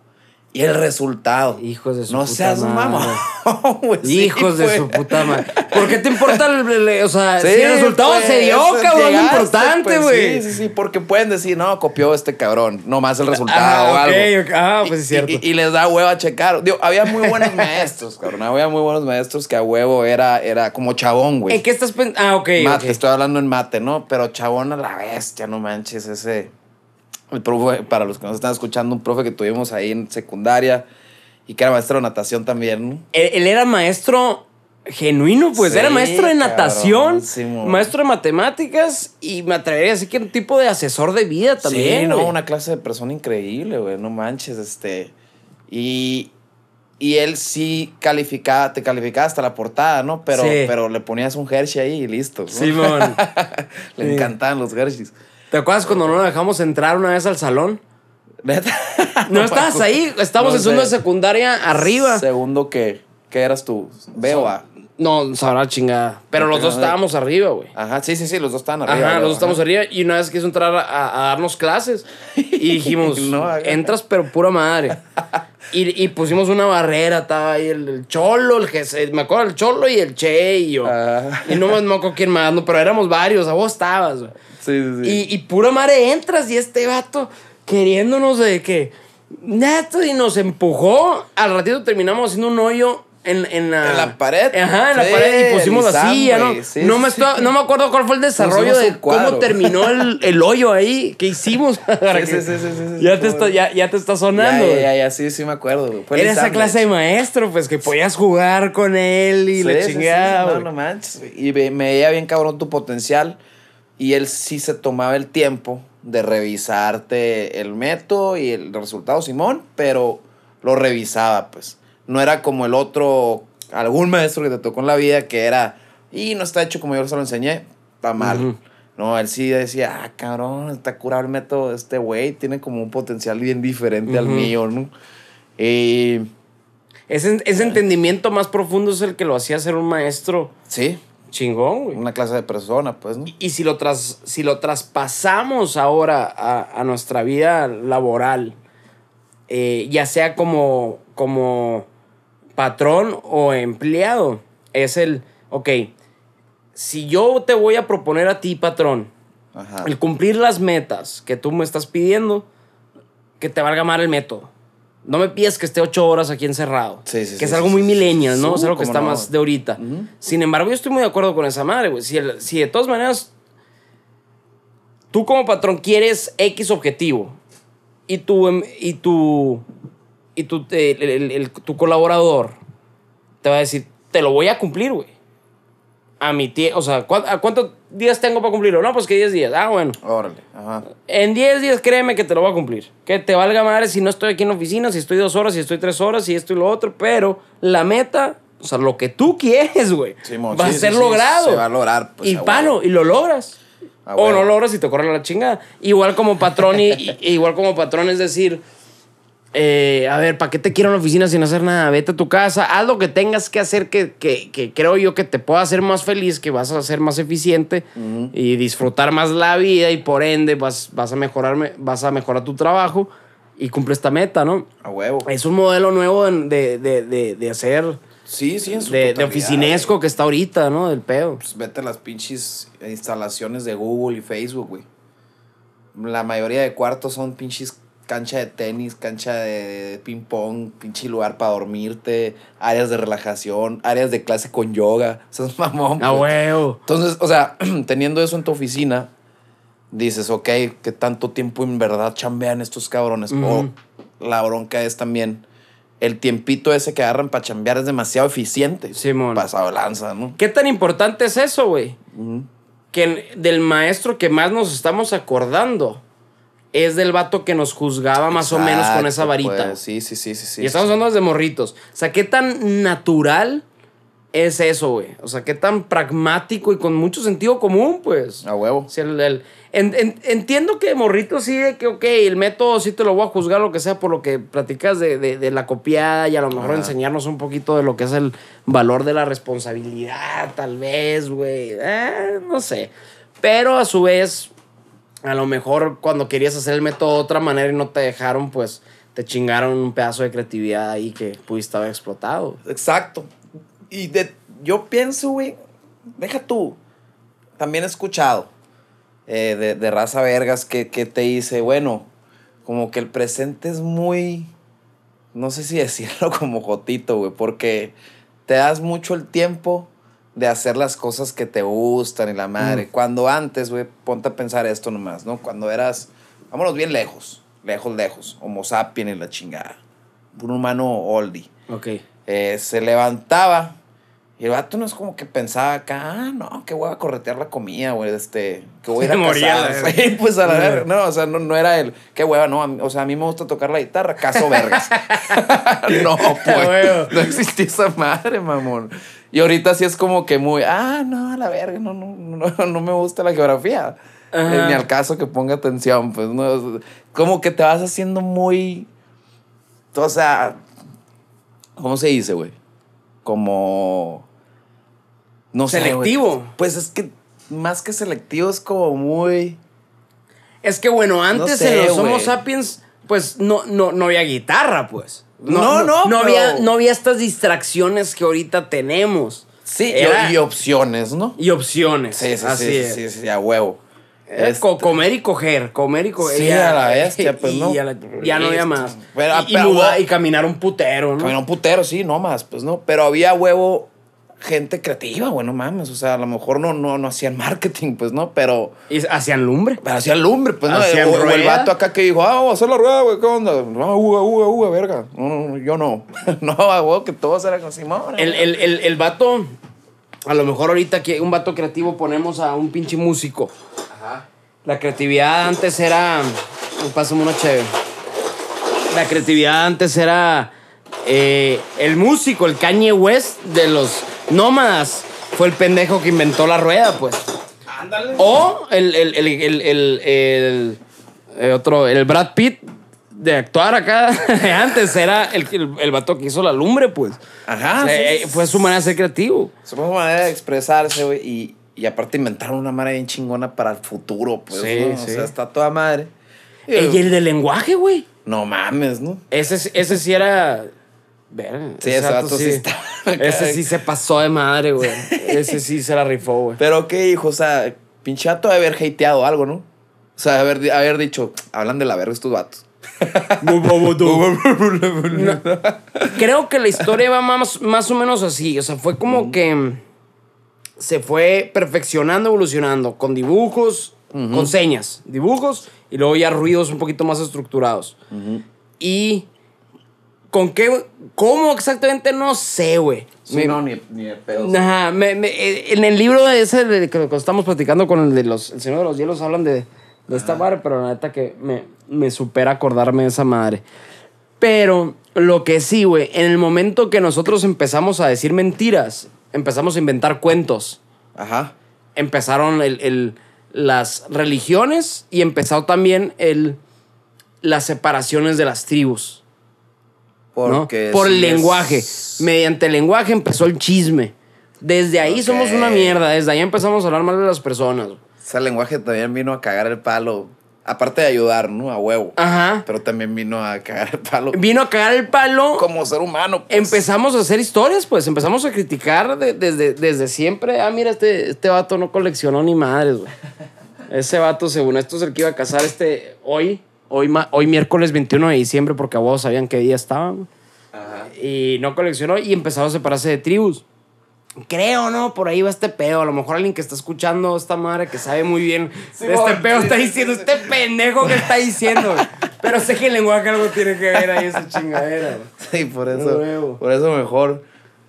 [SPEAKER 2] y el resultado.
[SPEAKER 3] Hijos de su
[SPEAKER 2] no
[SPEAKER 3] puta
[SPEAKER 2] seas. Sí,
[SPEAKER 3] Hijos de
[SPEAKER 2] pues.
[SPEAKER 3] su puta madre. ¿Por qué te importa el, el- o sea,
[SPEAKER 2] Sí,
[SPEAKER 3] si el resultado
[SPEAKER 2] pues,
[SPEAKER 3] se dio, cabrón? Es
[SPEAKER 2] llegaste,
[SPEAKER 3] importante,
[SPEAKER 2] pues,
[SPEAKER 3] güey.
[SPEAKER 2] Sí, sí, sí, porque pueden decir, no, copió este cabrón, nomás el resultado
[SPEAKER 3] Ah,
[SPEAKER 2] o algo.
[SPEAKER 3] ok, ok. Ah, pues es cierto.
[SPEAKER 2] Y, y les da huevo a checar. Digo, había muy buenos maestros, cabrón. Había muy buenos maestros que a huevo era, era como chabón, güey.
[SPEAKER 3] ¿En qué estás pensando? Ah, ok.
[SPEAKER 2] Mate, estoy hablando en mate, ¿no? Pero chabón a la bestia, no manches, ese. El profe, para los que nos están escuchando, un profe que tuvimos ahí en secundaria y que era maestro de natación también, ¿no?
[SPEAKER 3] Él, él era maestro genuino, pues.
[SPEAKER 2] Sí,
[SPEAKER 3] era maestro de natación, maestro de matemáticas y me atrevería a decir que era un tipo de asesor de vida también.
[SPEAKER 2] sí, no, una clase de persona increíble, güey, no manches, este. Y, Y él sí calificaba, te calificaba hasta la portada, ¿no? Pero,
[SPEAKER 3] Sí.
[SPEAKER 2] pero le ponías un Hershey ahí y listo. ¿no?
[SPEAKER 3] Simón.
[SPEAKER 2] le
[SPEAKER 3] Sí.
[SPEAKER 2] encantaban los Hershey's.
[SPEAKER 3] ¿Te acuerdas cuando no lo dejamos entrar una vez al salón?
[SPEAKER 2] Neta.
[SPEAKER 3] No, estabas ahí, estábamos
[SPEAKER 2] No
[SPEAKER 3] en segundo de secundaria arriba.
[SPEAKER 2] Segundo que, ¿qué eras tú? ¿B o A?
[SPEAKER 3] No, sabrá chingada. Pero los dos
[SPEAKER 2] Ajá.
[SPEAKER 3] estábamos arriba, güey.
[SPEAKER 2] Ajá, sí, sí, sí, los dos estaban arriba.
[SPEAKER 3] Ajá, los dos estamos
[SPEAKER 2] ajá.
[SPEAKER 3] arriba y una vez quiso entrar a, a darnos clases y dijimos,
[SPEAKER 2] No,
[SPEAKER 3] entras pero pura madre. Y, y pusimos una barrera, estaba ahí el, el cholo, el Jesse- me acuerdo el cholo y el che y yo.
[SPEAKER 2] Ah.
[SPEAKER 3] Y no me no me acuerdo quién más, no, pero éramos varios, a vos estabas. güey.
[SPEAKER 2] Sí, sí, sí.
[SPEAKER 3] Y, y pura madre entras y este vato queriéndonos de que, y nos empujó. Al ratito terminamos haciendo un hoyo. En, en, la,
[SPEAKER 2] En la pared.
[SPEAKER 3] Ajá, en la pared. Y pusimos la silla, ¿no?
[SPEAKER 2] Sí,
[SPEAKER 3] no, me
[SPEAKER 2] sí.
[SPEAKER 3] estoy- no me acuerdo cuál fue el desarrollo de cómo terminó el, el hoyo ahí. ¿Qué hicimos? Que-
[SPEAKER 2] sí, sí, sí, sí, sí,
[SPEAKER 3] ya, te está, ya, ya te está
[SPEAKER 2] ya,
[SPEAKER 3] sonando.
[SPEAKER 2] ya,
[SPEAKER 3] güey.
[SPEAKER 2] ya, ya, sí, sí me acuerdo. Fue
[SPEAKER 3] Era esa clase de maestro, pues que podías jugar con él y chingaba.
[SPEAKER 2] No, no manches. Y me veía bien cabrón tu potencial. Y él sí se tomaba el tiempo de revisarte el método y el resultado, Simón, pero lo revisaba, pues. No era como el otro, algún maestro que te tocó en la vida que era, y no está hecho como yo se lo enseñé, está mal. No, él sí decía, ah, cabrón, está curado el método de este güey, tiene como un potencial bien diferente al mío, ¿no? Y
[SPEAKER 3] Ese, ese entendimiento más profundo es el que lo hacía ser un maestro
[SPEAKER 2] sí,
[SPEAKER 3] chingón, güey.
[SPEAKER 2] una clase de persona, pues, ¿no?
[SPEAKER 3] Y si lo, tras, si lo traspasamos ahora a, a nuestra vida laboral, eh, ya sea como, como patrón o empleado, es el, ok, si yo te voy a proponer a ti, patrón,
[SPEAKER 2] Ajá.
[SPEAKER 3] el cumplir las metas que tú me estás pidiendo, que te valga mal el método. No me pidas que esté ocho horas aquí encerrado.
[SPEAKER 2] Sí, sí,
[SPEAKER 3] que
[SPEAKER 2] sí,
[SPEAKER 3] es algo muy
[SPEAKER 2] sí.
[SPEAKER 3] millennial, ¿no? Es algo que está
[SPEAKER 2] no.
[SPEAKER 3] más de ahorita. Sin embargo, yo estoy muy de acuerdo con esa madre, güey. Si, el- si de todas maneras tú como patrón quieres X objetivo y tu, em- y tu, y tu, el- el- el- tu colaborador te va a decir, te lo voy a cumplir, güey. A mi tiempo, o sea, ¿cuán- ¿a cuántos días tengo para cumplirlo? No, pues que 10 días. Ah, bueno.
[SPEAKER 2] Órale, ajá.
[SPEAKER 3] En 10 días créeme que te lo voy a cumplir. Que te valga madre si no estoy aquí en la oficina, si estoy dos horas, si estoy tres horas, si esto y lo otro. Pero la meta, o sea, lo que tú quieres, güey, va a ser
[SPEAKER 2] sí,
[SPEAKER 3] logrado.
[SPEAKER 2] se va a lograr, pues,
[SPEAKER 3] y palo, y lo logras. O no logras y te corre la chingada. Igual como patrón, y, y- igual como patrón es decir, eh, a ver, ¿para qué te quiero en la oficina sin hacer nada? Vete a tu casa, haz lo que tengas que hacer que, que, que creo yo que te pueda hacer más feliz, que vas a ser más eficiente y disfrutar más la vida y por ende vas, vas, a mejorar, vas a mejorar tu trabajo y cumple esta meta, ¿no?
[SPEAKER 2] A huevo.
[SPEAKER 3] Es un modelo nuevo de, de, de, de hacer,
[SPEAKER 2] Sí, sí, en su
[SPEAKER 3] de, de oficinesco que está ahorita, ¿no? Del pedo.
[SPEAKER 2] Pues vete a las pinches instalaciones de Google y Facebook, güey. La mayoría de cuartos son pinches cancha de tenis, cancha de ping pong, pinche lugar para dormirte, áreas de relajación, áreas de clase con yoga. Es mamón.
[SPEAKER 3] Ah, huevo.
[SPEAKER 2] Entonces, o sea, teniendo eso en tu oficina, dices, ok, ¿qué tanto tiempo en verdad chambean estos cabrones? O la bronca es también, el tiempito ese que agarran para chambear es demasiado eficiente.
[SPEAKER 3] Simón.
[SPEAKER 2] Pasado lanza, ¿no?
[SPEAKER 3] ¿Qué tan importante es eso, güey? Que del maestro que más nos estamos acordando es del vato que nos juzgaba más o menos con esa varita.
[SPEAKER 2] pues, sí, sí, sí, sí, sí.
[SPEAKER 3] y estamos
[SPEAKER 2] sí.
[SPEAKER 3] hablando desde morritos. O sea, ¿qué tan natural es eso, güey? O sea, ¿qué tan pragmático y con mucho sentido común, pues?
[SPEAKER 2] A huevo.
[SPEAKER 3] Sea, el- el- en- en- entiendo que morrito sí, de que, ok, el método sí te lo voy a juzgar, lo que sea, por lo que platicas de, de- de la copiada y a lo mejor
[SPEAKER 2] Ajá.
[SPEAKER 3] enseñarnos un poquito de lo que es el valor de la responsabilidad, tal vez, güey. Eh, no sé. Pero a su vez, a lo mejor cuando querías hacer el método de otra manera y no te dejaron, pues te chingaron un pedazo de creatividad ahí que pudiste haber explotado.
[SPEAKER 2] Exacto. Y de, yo pienso, güey, deja tú. También he escuchado eh, de, de raza vergas que, que te dice, bueno, como que el presente es muy, no sé si decirlo como jotito, güey, porque te das mucho el tiempo de hacer las cosas que te gustan y la madre. Cuando antes, güey, ponte a pensar esto nomás, ¿no? Cuando eras, vámonos bien lejos, lejos, lejos, homo sapiens y la chingada. Un humano oldie
[SPEAKER 3] Ok.
[SPEAKER 2] eh, se levantaba Y el vato no es como que pensaba acá, ah, no, que voy a corretear la comida, güey, este, que voy a ir a
[SPEAKER 3] moría
[SPEAKER 2] casar. Sí, pues a la verga. No, o sea, no, no era él. Qué hueva, no. mí- o sea, a mí me gusta tocar la guitarra, caso vergas. no, pues. No existía esa madre, mamón. Y ahorita sí es como que muy, ah, no, a la verga, no, no, no, no me gusta la geografía. Eh, Ni al caso que ponga atención, pues, no. Como que te vas haciendo muy. O sea, ¿cómo se dice, güey? Como. No sé.
[SPEAKER 3] Selectivo.
[SPEAKER 2] Pues es que más que selectivo es como muy.
[SPEAKER 3] Es que bueno, antes
[SPEAKER 2] sé,
[SPEAKER 3] en los Homo sapiens, pues no, no, no había guitarra, pues.
[SPEAKER 2] No, no,
[SPEAKER 3] No,
[SPEAKER 2] pero-
[SPEAKER 3] había, no había estas distracciones que ahorita tenemos.
[SPEAKER 2] Sí, y-
[SPEAKER 3] Era-
[SPEAKER 2] y, opciones, ¿no?
[SPEAKER 3] Y opciones.
[SPEAKER 2] Sí, sí,
[SPEAKER 3] Así
[SPEAKER 2] sí,
[SPEAKER 3] es.
[SPEAKER 2] sí, sí, a huevo. Este-
[SPEAKER 3] co- comer y coger, comer y coger.
[SPEAKER 2] Sí, a la bestia, pues,
[SPEAKER 3] y
[SPEAKER 2] ¿no?
[SPEAKER 3] la- ya no había
[SPEAKER 2] Listo.
[SPEAKER 3] más.
[SPEAKER 2] Pero-
[SPEAKER 3] y, y
[SPEAKER 2] pero-
[SPEAKER 3] y caminar un putero, ¿no?
[SPEAKER 2] Caminó un putero, sí, no más, pues no. Pero había huevo gente creativa, güey, no mames. O sea, a lo mejor no, no, no hacían marketing, pues no, pero.
[SPEAKER 3] Y hacían lumbre.
[SPEAKER 2] Pero hacían lumbre, pues no.
[SPEAKER 3] Hacían
[SPEAKER 2] O, o el vato acá que dijo, ah, vamos a hacer la rueda, güey, ¿qué onda? No, uga, uga, uga, verga. No, no, yo no. no, a huevo, que todos eran con Simón.
[SPEAKER 3] El, el, el, el vato, a lo mejor ahorita que un vato creativo ponemos a un pinche músico.
[SPEAKER 2] Ajá.
[SPEAKER 3] La creatividad antes era. Pásame una chévere. La creatividad antes era. eh, el músico, el Kanye West de los nómadas. Fue el pendejo que inventó la rueda, pues.
[SPEAKER 2] Ándale.
[SPEAKER 3] O el, el, el, el, el- otro, el Brad Pitt de actuar acá. Antes era el, el, el vato que hizo la lumbre, pues.
[SPEAKER 2] Ajá.
[SPEAKER 3] O sea,
[SPEAKER 2] sí,
[SPEAKER 3] eh, fue su manera de ser creativo.
[SPEAKER 2] Su manera de expresarse, güey. Y, y aparte inventaron una manera bien chingona para el futuro, pues.
[SPEAKER 3] Sí,
[SPEAKER 2] ¿no?
[SPEAKER 3] sí.
[SPEAKER 2] O sea, está toda madre. Y-
[SPEAKER 3] Y el del lenguaje, güey.
[SPEAKER 2] No mames, ¿no?
[SPEAKER 3] Ese, ese sí era. Verga,
[SPEAKER 2] Sí, ese vato sí está.
[SPEAKER 3] Ese sí se pasó de madre, güey. Ese sí se la rifó, güey.
[SPEAKER 2] Pero qué hijo, o sea, pinche vato de haber hateado algo, ¿no? O sea, haber, haber dicho, hablan de la verga estos vatos.
[SPEAKER 3] Creo que la historia va más, más o menos así. O sea, fue como que se fue perfeccionando, evolucionando con dibujos, con señas, dibujos y luego ya ruidos un poquito más estructurados. Y con qué, cómo exactamente no sé, güey.
[SPEAKER 2] Sí,
[SPEAKER 3] Me-
[SPEAKER 2] no, ni, ni de pedos.
[SPEAKER 3] Ajá, me- me- eh, en el libro ese de que estamos platicando con el de los El Señor de los Hielos hablan de, de esta madre, pero la neta que me, me supera acordarme de esa madre. Pero lo que sí, güey, en el momento que nosotros empezamos a decir mentiras, empezamos a inventar cuentos,
[SPEAKER 2] Ajá.
[SPEAKER 3] empezaron el, el- las religiones y empezó también el, las separaciones de las tribus. Por el
[SPEAKER 2] es-
[SPEAKER 3] lenguaje. Mediante el lenguaje empezó el chisme. Desde ahí somos una mierda. Desde ahí empezamos a hablar mal de las personas.
[SPEAKER 2] Ese lenguaje también vino a cagar el palo. Aparte de ayudar, ¿no? A huevo.
[SPEAKER 3] Ajá.
[SPEAKER 2] Pero también vino a cagar el palo
[SPEAKER 3] Vino a cagar el palo.
[SPEAKER 2] como ser humano. pues.
[SPEAKER 3] Empezamos a hacer historias, pues. Empezamos a criticar de- desde, desde siempre. Ah, mira, este, este vato no coleccionó ni madres, güey. Ese vato, según esto, es el que iba a casar este hoy. Hoy, ma- hoy miércoles 21 de diciembre, porque a vos sabían qué día estaban.
[SPEAKER 2] Ajá.
[SPEAKER 3] y no coleccionó y empezó a separarse de tribus. Creo, ¿no? Por ahí va este pedo. A lo mejor alguien que está escuchando esta madre que sabe muy bien de este pedo
[SPEAKER 2] sí,
[SPEAKER 3] está
[SPEAKER 2] sí,
[SPEAKER 3] diciendo,
[SPEAKER 2] sí.
[SPEAKER 3] este pendejo que está diciendo. güey". Pero sé que el lenguaje algo tiene que ver ahí esa chingadera.
[SPEAKER 2] Sí, por eso. Por eso mejor.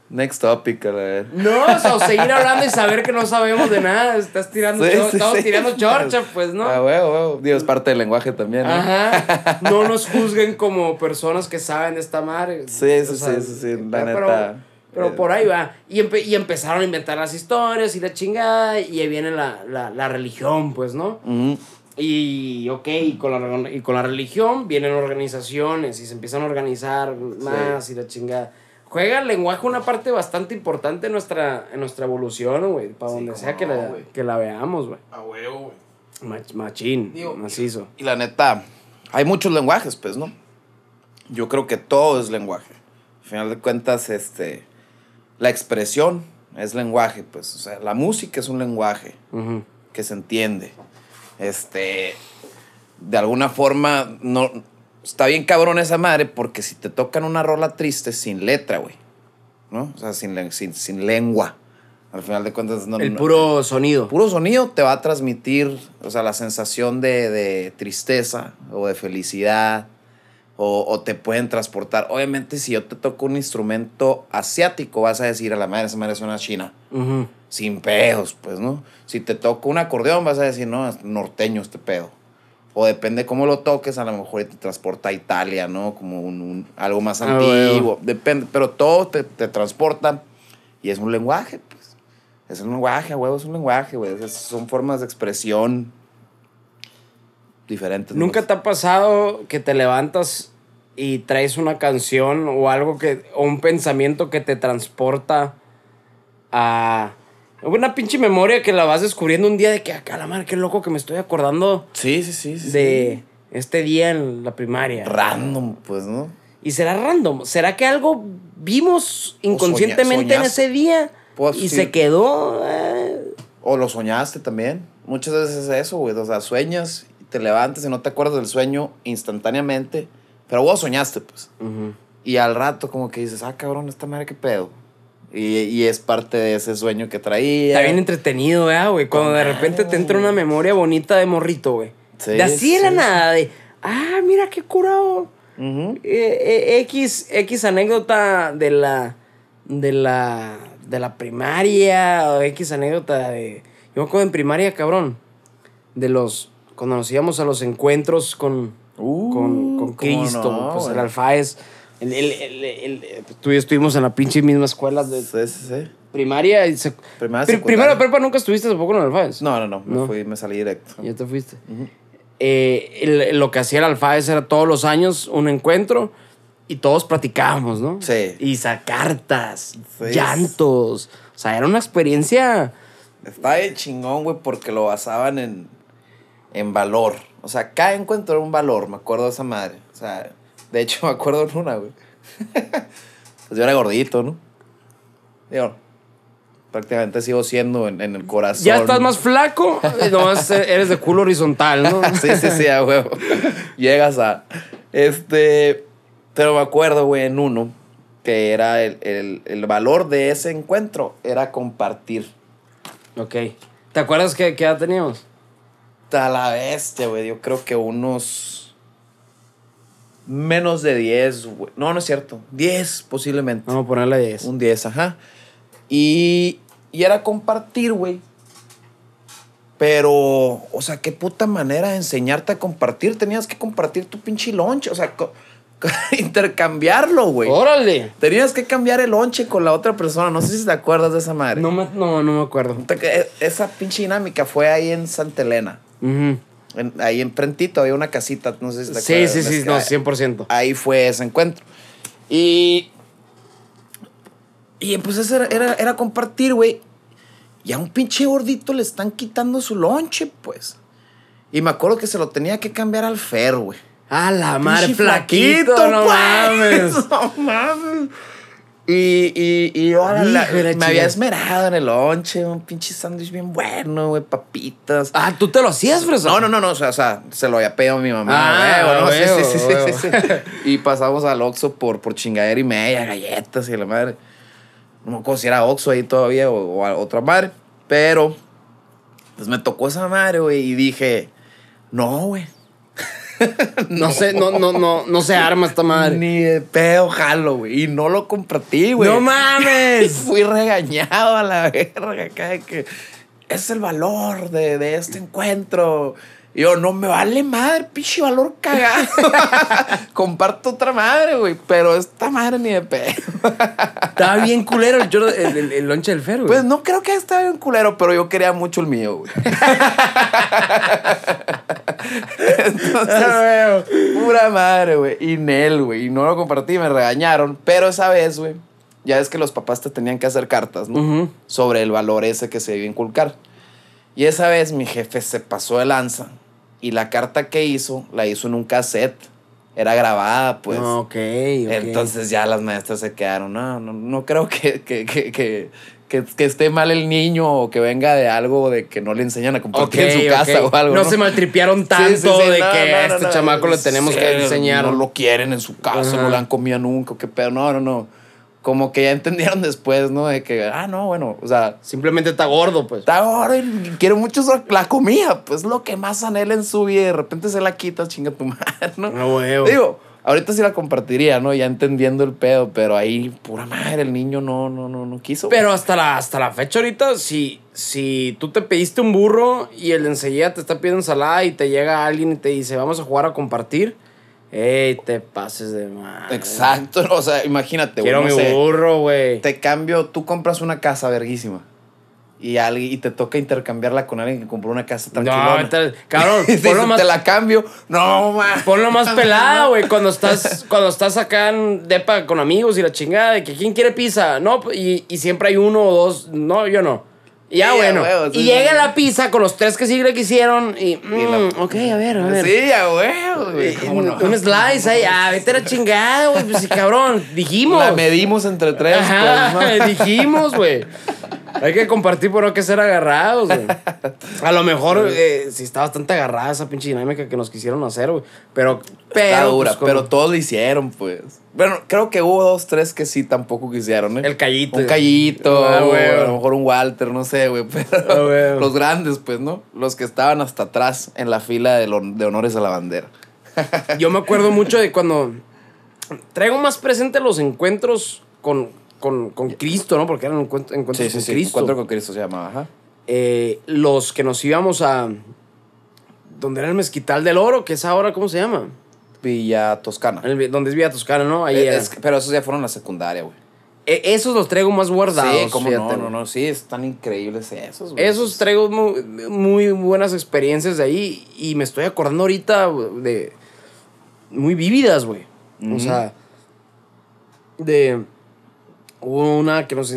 [SPEAKER 2] Next topic, a ver.
[SPEAKER 3] No, o sea, seguir hablando y saber que no sabemos de nada. Estás tirando,
[SPEAKER 2] Sí,
[SPEAKER 3] chor-
[SPEAKER 2] sí,
[SPEAKER 3] estamos
[SPEAKER 2] sí.
[SPEAKER 3] tirando chorcha, pues, ¿no?
[SPEAKER 2] Ah, huevo, huevo. Digo, es parte del lenguaje también, ¿no?
[SPEAKER 3] Ajá. No nos juzguen como personas que saben de esta madre.
[SPEAKER 2] Sí, sí,
[SPEAKER 3] O sea,
[SPEAKER 2] sí, sí, sí, la
[SPEAKER 3] pero,
[SPEAKER 2] neta.
[SPEAKER 3] Pero
[SPEAKER 2] Eh,
[SPEAKER 3] por ahí va. Y, empe- y empezaron a inventar las historias y la chingada. Y ahí viene la, la, la religión, pues, ¿no? Y, ok, y con, la, y con la religión vienen organizaciones y se empiezan a organizar más y la chingada. Juega el lenguaje una parte bastante importante en nuestra, en nuestra evolución, güey. Para donde sea que, la, que la veamos, güey.
[SPEAKER 2] A huevo, güey.
[SPEAKER 3] Mach- machín,
[SPEAKER 2] Digo,
[SPEAKER 3] macizo.
[SPEAKER 2] Y la neta, hay muchos lenguajes, pues, ¿no? Yo creo que todo es lenguaje. Al final de cuentas, este, la expresión es lenguaje, pues. O sea, la música es un lenguaje que se entiende. Este, de alguna forma, no, está bien cabrón esa madre porque si te tocan una rola triste sin letra, güey, ¿no? O sea, sin, sin, sin lengua. Al final de cuentas, no.
[SPEAKER 3] El
[SPEAKER 2] no-
[SPEAKER 3] puro sonido.
[SPEAKER 2] puro sonido te va a transmitir, o sea, la sensación de, de tristeza o de felicidad O, o te pueden transportar. Obviamente, si yo te toco un instrumento asiático, vas a decir a la madre, esa madre es una china. Sin pedos, pues, ¿no? Si te toco un acordeón, vas a decir, no, es norteño este pedo. O depende cómo lo toques, a lo mejor te transporta a Italia, ¿no? Como un, un- algo más
[SPEAKER 3] Ah,
[SPEAKER 2] antiguo. Depende, pero todo te, te transporta y es un lenguaje, pues. Es un lenguaje, huevo, es un lenguaje, güey. Son formas de expresión diferentes.
[SPEAKER 3] ¿Nunca te ha pasado que te levantas y traes una canción o algo que, o un pensamiento que te transporta a una pinche memoria que la vas descubriendo un día de que acá la madre, qué loco que me estoy acordando
[SPEAKER 2] Sí, sí, sí. sí,
[SPEAKER 3] de este día en la primaria?
[SPEAKER 2] Random, pues, ¿no?
[SPEAKER 3] ¿Y será random? ¿Será que algo vimos inconscientemente en
[SPEAKER 2] soñaste.
[SPEAKER 3] ese día
[SPEAKER 2] Pues,
[SPEAKER 3] y
[SPEAKER 2] sí.
[SPEAKER 3] se quedó? eh?
[SPEAKER 2] O lo soñaste también. Muchas veces es eso, güey. O sea, sueñas te levantas y no te acuerdas del sueño instantáneamente. Pero vos soñaste, pues.
[SPEAKER 3] Ujú.
[SPEAKER 2] Y al rato como que dices, ah, cabrón, esta madre qué pedo. Y, y es parte de ese sueño que traía.
[SPEAKER 3] Está bien entretenido, ¿verdad, güey? Cuando de repente te entra una memoria bonita de morrito, güey.
[SPEAKER 2] Sí,
[SPEAKER 3] de así de la
[SPEAKER 2] sí.
[SPEAKER 3] nada, de, ah, mira qué curado. Eh, eh, X, X anécdota de la, de la, de la primaria, o X anécdota de... Yo me acuerdo en primaria, cabrón, de los, cuando nos íbamos a los encuentros con,
[SPEAKER 2] Uh,
[SPEAKER 3] con, con
[SPEAKER 2] ¿cómo
[SPEAKER 3] Cristo,
[SPEAKER 2] no,
[SPEAKER 3] pues el
[SPEAKER 2] güey?
[SPEAKER 3] alfaes, el, el, el- el- el- tú y yo estuvimos en la pinche misma escuela de
[SPEAKER 2] Sí, sí, sí.
[SPEAKER 3] primaria y sec-
[SPEAKER 2] Primaria,
[SPEAKER 3] Pri-
[SPEAKER 2] secundaria.
[SPEAKER 3] primero de prepa nunca estuviste tampoco en el alfaes.
[SPEAKER 2] No, no, no. Me
[SPEAKER 3] No.
[SPEAKER 2] fui, me salí directo.
[SPEAKER 3] Ya te fuiste. Eh, el- lo que hacía el alfaes era todos los años un encuentro y todos platicábamos, ¿no?
[SPEAKER 2] Sí.
[SPEAKER 3] Y cartas, llantos. O sea, era una experiencia.
[SPEAKER 2] Está de chingón, güey, porque lo basaban en, en valor. O sea, cada encuentro era un valor, me acuerdo de esa madre. O sea, de hecho, me acuerdo en una, güey. pues yo era gordito, ¿no? Digo, prácticamente sigo siendo en, en el corazón.
[SPEAKER 3] Ya estás más flaco, y nomás eres de culo horizontal, ¿no?
[SPEAKER 2] sí, sí, sí, a huevo. Llegas a. Este. Pero me acuerdo, güey, en uno, que era el, el, el valor de ese encuentro, era compartir.
[SPEAKER 3] ok. ¿Te acuerdas qué, qué edad teníamos?
[SPEAKER 2] A la bestia, güey. Yo creo que unos. Menos de 10, güey. No, no es cierto. 10 posiblemente.
[SPEAKER 3] Vamos a ponerle 10.
[SPEAKER 2] Un 10, ajá. Y, y era compartir, güey. Pero, o sea, qué puta manera de enseñarte a compartir. Tenías que compartir tu pinche lonche. O sea, intercambiarlo, güey.
[SPEAKER 3] ¡Órale!
[SPEAKER 2] Tenías que cambiar el lonche con la otra persona. No sé si te acuerdas de esa madre.
[SPEAKER 3] No me, no, no me acuerdo.
[SPEAKER 2] E- Esa pinche dinámica fue ahí en Santa Elena.
[SPEAKER 3] Ujú.
[SPEAKER 2] En- ahí enfrentito había una casita, no sé si te
[SPEAKER 3] Sí,
[SPEAKER 2] acuerdas.
[SPEAKER 3] sí, sí,
[SPEAKER 2] que
[SPEAKER 3] no,
[SPEAKER 2] ahí-
[SPEAKER 3] 100%.
[SPEAKER 2] Ahí fue ese encuentro. Y. Y pues eso era, era, era compartir, güey. Y a un pinche gordito le están quitando su lonche, pues. Y me acuerdo que se lo tenía que cambiar al Fer, güey.
[SPEAKER 3] ¡Ah, la madre!
[SPEAKER 2] Pinche
[SPEAKER 3] ¡Flaquito! ¡No
[SPEAKER 2] pues.
[SPEAKER 3] mames!
[SPEAKER 2] No mames. Y, y, y yo la- la- me había esmerado en el lonche, un pinche sándwich bien bueno, güey, papitas.
[SPEAKER 3] Ah, ¿tú te lo hacías, Fresa?
[SPEAKER 2] No, no, no, no, o sea, o sea, se lo había pedido a mi mamá.
[SPEAKER 3] Ah,
[SPEAKER 2] huevo, ¿no? Sí, sí, sí, sí,
[SPEAKER 3] huevo.
[SPEAKER 2] sí, sí. Y pasamos al Oxxo por, por chingadera y media, galletas y la madre. No me acuerdo si era Oxxo ahí todavía o, o otra madre. Pero, pues me tocó esa madre, güey, y dije, no, güey.
[SPEAKER 3] No sé, no, no, no, no se arma esta madre.
[SPEAKER 2] Ni de pedo jalo, güey. Y no lo compartí, güey.
[SPEAKER 3] ¡No
[SPEAKER 2] Y
[SPEAKER 3] mames!
[SPEAKER 2] fui regañado a la verga acá de que es el valor de, de este encuentro. Y yo, no me vale madre, pinche valor cagado. Comparto otra madre, güey. Pero esta madre ni de pedo.
[SPEAKER 3] Estaba bien culero el, el, el, el lonche del fer, güey.
[SPEAKER 2] Pues no creo que estaba bien culero, pero yo quería mucho el mío, güey. Entonces,
[SPEAKER 3] Ah,
[SPEAKER 2] pura madre, güey. Y Nel, güey. Y no lo compartí, me regañaron. Pero esa vez, güey, ya es que los papás te tenían que hacer cartas, ¿no? Sobre el valor ese que se a inculcar. Y esa vez mi jefe se pasó de lanza. Y la carta que hizo, la hizo en un cassette. Era grabada, pues.
[SPEAKER 3] Ah, ok, ok.
[SPEAKER 2] Entonces ya las maestras se quedaron, no, no, no creo que, que, que, que, que- que esté mal el niño o que venga de algo de que no le enseñan a compartir en su casa o algo.
[SPEAKER 3] No,
[SPEAKER 2] ¿no?
[SPEAKER 3] se maltripearon
[SPEAKER 2] Sí,
[SPEAKER 3] tanto
[SPEAKER 2] sí, sí,
[SPEAKER 3] de
[SPEAKER 2] no,
[SPEAKER 3] que
[SPEAKER 2] no,
[SPEAKER 3] a
[SPEAKER 2] no,
[SPEAKER 3] este
[SPEAKER 2] no,
[SPEAKER 3] chamaco le tenemos
[SPEAKER 2] sí,
[SPEAKER 3] que enseñar.
[SPEAKER 2] No lo quieren en su casa,
[SPEAKER 3] Ajá.
[SPEAKER 2] no le han comido nunca, qué pedo. No, no, no. Como que ya entendieron después, ¿no? De que, ah, no, bueno, o sea,
[SPEAKER 3] Simplemente está gordo, pues.
[SPEAKER 2] está gordo y quiere mucho la comida, pues lo que más anhela en su vida y de repente se la quita, chinga tu madre, ¿no?
[SPEAKER 3] Ah, huevo.
[SPEAKER 2] Digo, Ahorita sí la compartiría, ¿no? Ya entendiendo el pedo, pero ahí, pura madre, el niño no, no, no, no quiso.
[SPEAKER 3] Pero hasta la, hasta la fecha ahorita, si, si tú te pediste un burro y el enseguida te está pidiendo ensalada y te llega alguien y te dice, vamos a jugar a compartir, ey, te pases de madre.
[SPEAKER 2] Exacto, o sea, imagínate, güey.
[SPEAKER 3] Quiero
[SPEAKER 2] no
[SPEAKER 3] mi
[SPEAKER 2] sé,
[SPEAKER 3] burro, güey.
[SPEAKER 2] Te cambio, tú compras una casa verguísima. Y, alguien, y te toca intercambiarla con alguien que compró una casa
[SPEAKER 3] No,
[SPEAKER 2] tranquilona.
[SPEAKER 3] te- cabrón, ponlo más,
[SPEAKER 2] te la cambio. No, man.
[SPEAKER 3] ponlo más pelada, güey, cuando estás, cuando estás acá en depa con amigos y la chingada de que quién quiere pizza, no, y, y siempre hay uno o dos, no, yo no. Y ya, bueno.
[SPEAKER 2] huevo,
[SPEAKER 3] y llega la pizza con los tres que sí le quisieron y, mm, ok, a ver, a ver.
[SPEAKER 2] Sí, a huevo, güey.
[SPEAKER 3] Y-
[SPEAKER 2] ¿Cómo no?
[SPEAKER 3] Un slice ahí, ah, vete a la chingada, güey, pues sí, cabrón, dijimos.
[SPEAKER 2] La medimos entre tres.
[SPEAKER 3] Ajá,
[SPEAKER 2] pues, ¿no?
[SPEAKER 3] dijimos, güey. Hay que compartir por no que ser agarrados, güey. A lo mejor eh, sí está bastante agarrada esa pinche dinámica que nos quisieron hacer, güey. Pero, pero.
[SPEAKER 2] Está dura,
[SPEAKER 3] pues,
[SPEAKER 2] pero todos lo hicieron, pues. Bueno, creo que hubo dos, tres que sí tampoco quisieron, ¿eh?
[SPEAKER 3] El callito.
[SPEAKER 2] Un callito,
[SPEAKER 3] Ah,
[SPEAKER 2] güey,
[SPEAKER 3] güey.
[SPEAKER 2] a lo mejor un Walter, no sé, güey. Pero
[SPEAKER 3] Ah, güey.
[SPEAKER 2] los grandes, pues, ¿no? Los que estaban hasta atrás en la fila de, de honores a la bandera.
[SPEAKER 3] Yo me acuerdo mucho de cuando. Traigo más presente los encuentros con, con, con Cristo, ¿no? Porque eran encuent- encuentros con Cristo.
[SPEAKER 2] Encuentro con Cristo se llamaba, ajá.
[SPEAKER 3] Eh, los que nos íbamos a. Donde era el Mezquital del Oro, que es ahora, ¿cómo se llama?
[SPEAKER 2] Villa Toscana.
[SPEAKER 3] El- donde es Villa Toscana, ¿no? Ahí
[SPEAKER 2] Eh, es- pero esos ya fueron la secundaria, güey.
[SPEAKER 3] E- Esos los traigo más guardados.
[SPEAKER 2] Sí, como no, no, no, sí, están increíbles esos, güey.
[SPEAKER 3] Esos traigo muy, muy buenas experiencias de ahí y me estoy acordando ahorita de muy vívidas, güey. O sea, de hubo una que nos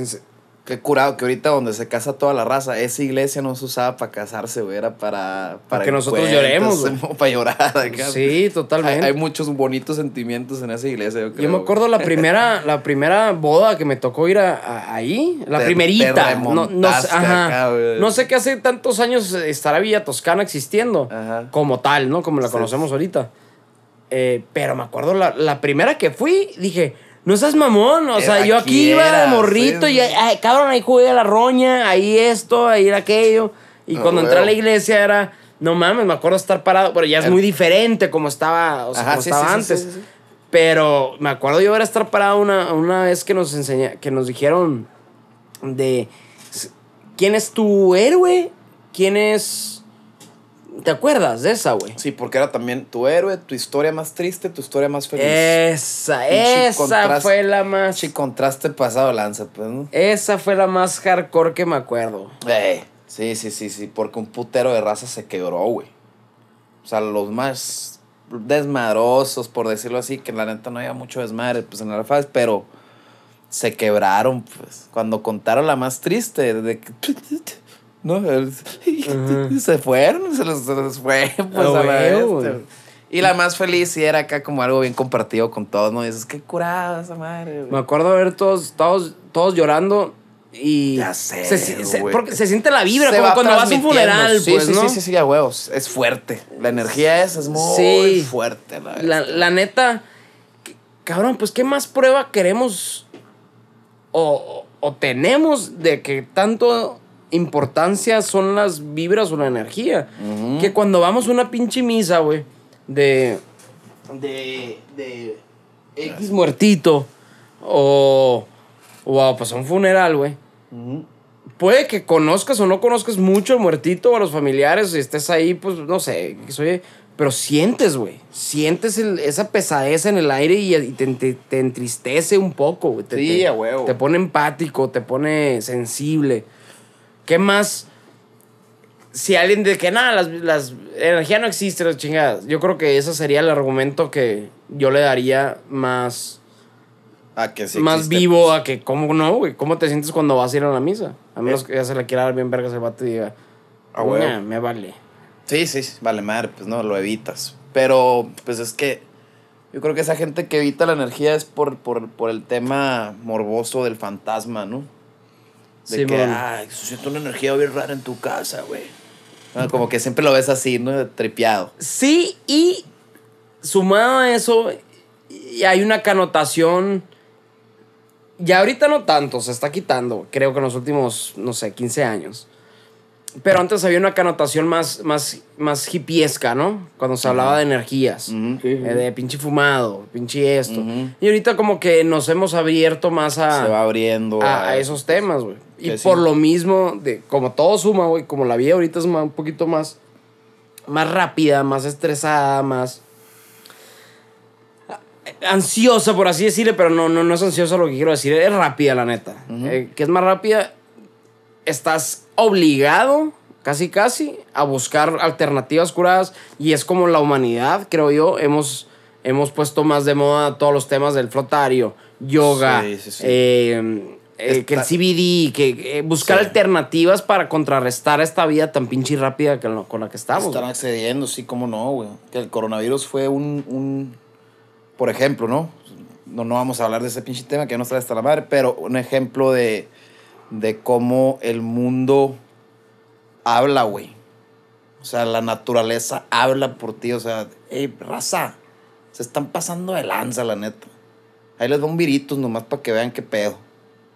[SPEAKER 2] Qué curado que ahorita donde se casa toda la raza, esa iglesia no se usaba para casarse, güey, era para... Para
[SPEAKER 3] que nosotros lloremos, güey.
[SPEAKER 2] Para llorar. acá.
[SPEAKER 3] Sí, totalmente.
[SPEAKER 2] hay muchos bonitos sentimientos en esa iglesia, yo creo.
[SPEAKER 3] Yo me acuerdo la primera, la primera boda que me tocó ir a, a- ahí, la
[SPEAKER 2] Te-
[SPEAKER 3] primerita.
[SPEAKER 2] te
[SPEAKER 3] no, no, sé-
[SPEAKER 2] remontaste
[SPEAKER 3] ajá.
[SPEAKER 2] acá, güey.
[SPEAKER 3] no sé qué hace tantos años estará Villa Toscana existiendo
[SPEAKER 2] Ajá.
[SPEAKER 3] como tal, ¿no? Como la
[SPEAKER 2] Sí.
[SPEAKER 3] conocemos ahorita. Eh, pero me acuerdo la, la primera que fui, dije, no seas mamón. O sea,
[SPEAKER 2] Era
[SPEAKER 3] yo aquí iba de
[SPEAKER 2] era,
[SPEAKER 3] morrito
[SPEAKER 2] sí.
[SPEAKER 3] y, ay, cabrón, ahí jugué a la roña, ahí esto, ahí era aquello. Y
[SPEAKER 2] Ah,
[SPEAKER 3] cuando entré a la iglesia era, no mames, me acuerdo estar parado, pero ya es muy diferente como estaba, o sea,
[SPEAKER 2] Ajá,
[SPEAKER 3] como
[SPEAKER 2] sí,
[SPEAKER 3] estaba
[SPEAKER 2] sí,
[SPEAKER 3] antes. Pero me acuerdo yo ver estar parado una, una vez que nos enseña, que nos dijeron de quién es tu héroe, quién es. ¿Te acuerdas de esa, güey?
[SPEAKER 2] Sí, porque era también tu héroe, tu historia más triste, tu historia más feliz.
[SPEAKER 3] Esa, esa fue la más.
[SPEAKER 2] Sí, contraste pasado lanza, pues, ¿no?
[SPEAKER 3] Esa fue la más hardcore que me acuerdo.
[SPEAKER 2] Eh, sí, sí, sí, sí, porque un putero de raza se quebró, güey. O sea, los más desmadrosos, por decirlo así, que la neta no había mucho desmadre, pues en la faz, pero se quebraron, pues. Cuando contaron la más triste, de que. No, se fueron, se les, se les fue, pues a la. Y la más feliz sí era acá como algo bien compartido con todos, ¿no? Y dices, qué curada esa madre.
[SPEAKER 3] Me acuerdo ver todos, todos, todos llorando y.
[SPEAKER 2] Ya sé,
[SPEAKER 3] Se, se-
[SPEAKER 2] güey.
[SPEAKER 3] porque se siente la vibra,
[SPEAKER 2] Se
[SPEAKER 3] como
[SPEAKER 2] va
[SPEAKER 3] cuando vas a un funeral,
[SPEAKER 2] sí,
[SPEAKER 3] pues,
[SPEAKER 2] sí,
[SPEAKER 3] ¿no?
[SPEAKER 2] Sí, sí, sí, a huevos. Es fuerte. La energía es, es muy
[SPEAKER 3] Sí.
[SPEAKER 2] fuerte. La,
[SPEAKER 3] La, la neta, cabrón, pues qué más prueba queremos o, o tenemos de que tanto importancia son las vibras o la energía. Que cuando vamos a una pinche misa, güey, de, de, de X muertito o, o a, pues, a un funeral, güey. Puede que conozcas o no conozcas mucho al muertito o a los familiares y estés ahí, pues no sé, que soy, pero sientes, güey. Sientes el- esa pesadez en el aire y, y te, te- te entristece un poco, güey. Te-
[SPEAKER 2] Sí,
[SPEAKER 3] te-
[SPEAKER 2] a huevo.
[SPEAKER 3] Te pone empático, te pone sensible. ¿Qué más? Si alguien de que nada, las, las la energía no existe, las chingadas. Yo creo que ese sería el argumento que yo le daría más,
[SPEAKER 2] Ah, que sí
[SPEAKER 3] más
[SPEAKER 2] existe.
[SPEAKER 3] vivo a que, ¿cómo no, güey? ¿Cómo te sientes cuando vas a ir a la misa? A menos que ya se le quiera dar bien vergas el vato y diga,
[SPEAKER 2] A huevo.
[SPEAKER 3] "Nah, me vale.
[SPEAKER 2] Sí, sí, sí, vale madre, pues no, lo evitas. Pero, pues es que yo creo que esa gente que evita la energía es por, por, por el tema morboso del fantasma, ¿no? De
[SPEAKER 3] Sí,
[SPEAKER 2] que, se siente una energía bien rara en tu casa, güey. Ah, Como que siempre lo ves así, ¿no? Tripeado.
[SPEAKER 3] Sí, y sumado a eso, y hay una connotación. Ya ahorita no tanto, se está quitando, creo que en los últimos, no sé, 15 años. pero antes había una connotación más, más, más hippiesca, ¿no? Cuando se hablaba de energías. Eh, de pinche fumado, pinche esto. Y ahorita como que nos hemos abierto más a,
[SPEAKER 2] Se va abriendo.
[SPEAKER 3] a, a esos temas, güey. Y
[SPEAKER 2] sí.
[SPEAKER 3] por lo mismo, de, como todo suma, güey, como la vida ahorita es ma- un poquito más, más rápida, más estresada, más ansiosa, por así decirle, pero no, no, no es ansiosa lo que quiero decir, es rápida, la neta. Eh, que es más rápida, estás obligado, casi casi, a buscar alternativas curadas y es como la humanidad, creo yo, hemos, hemos puesto más de moda todos los temas del flotario, yoga,
[SPEAKER 2] Sí, sí, sí.
[SPEAKER 3] eh, eh, que el
[SPEAKER 2] Está-
[SPEAKER 3] CBD, que eh, buscar
[SPEAKER 2] Sí.
[SPEAKER 3] alternativas para contrarrestar esta vida tan pinche rápida que lo- con la que estamos.
[SPEAKER 2] Están accediendo, sí, cómo no, güey. Que el coronavirus fue un, un- por ejemplo, ¿no? ¿no? No vamos a hablar de ese pinche tema que ya nos trae hasta la madre, pero un ejemplo de, de cómo el mundo habla, güey. O sea, la naturaleza habla por ti. O sea, hey, raza, se están pasando de lanza, la neta. Ahí les va un viritus nomás para que vean qué pedo.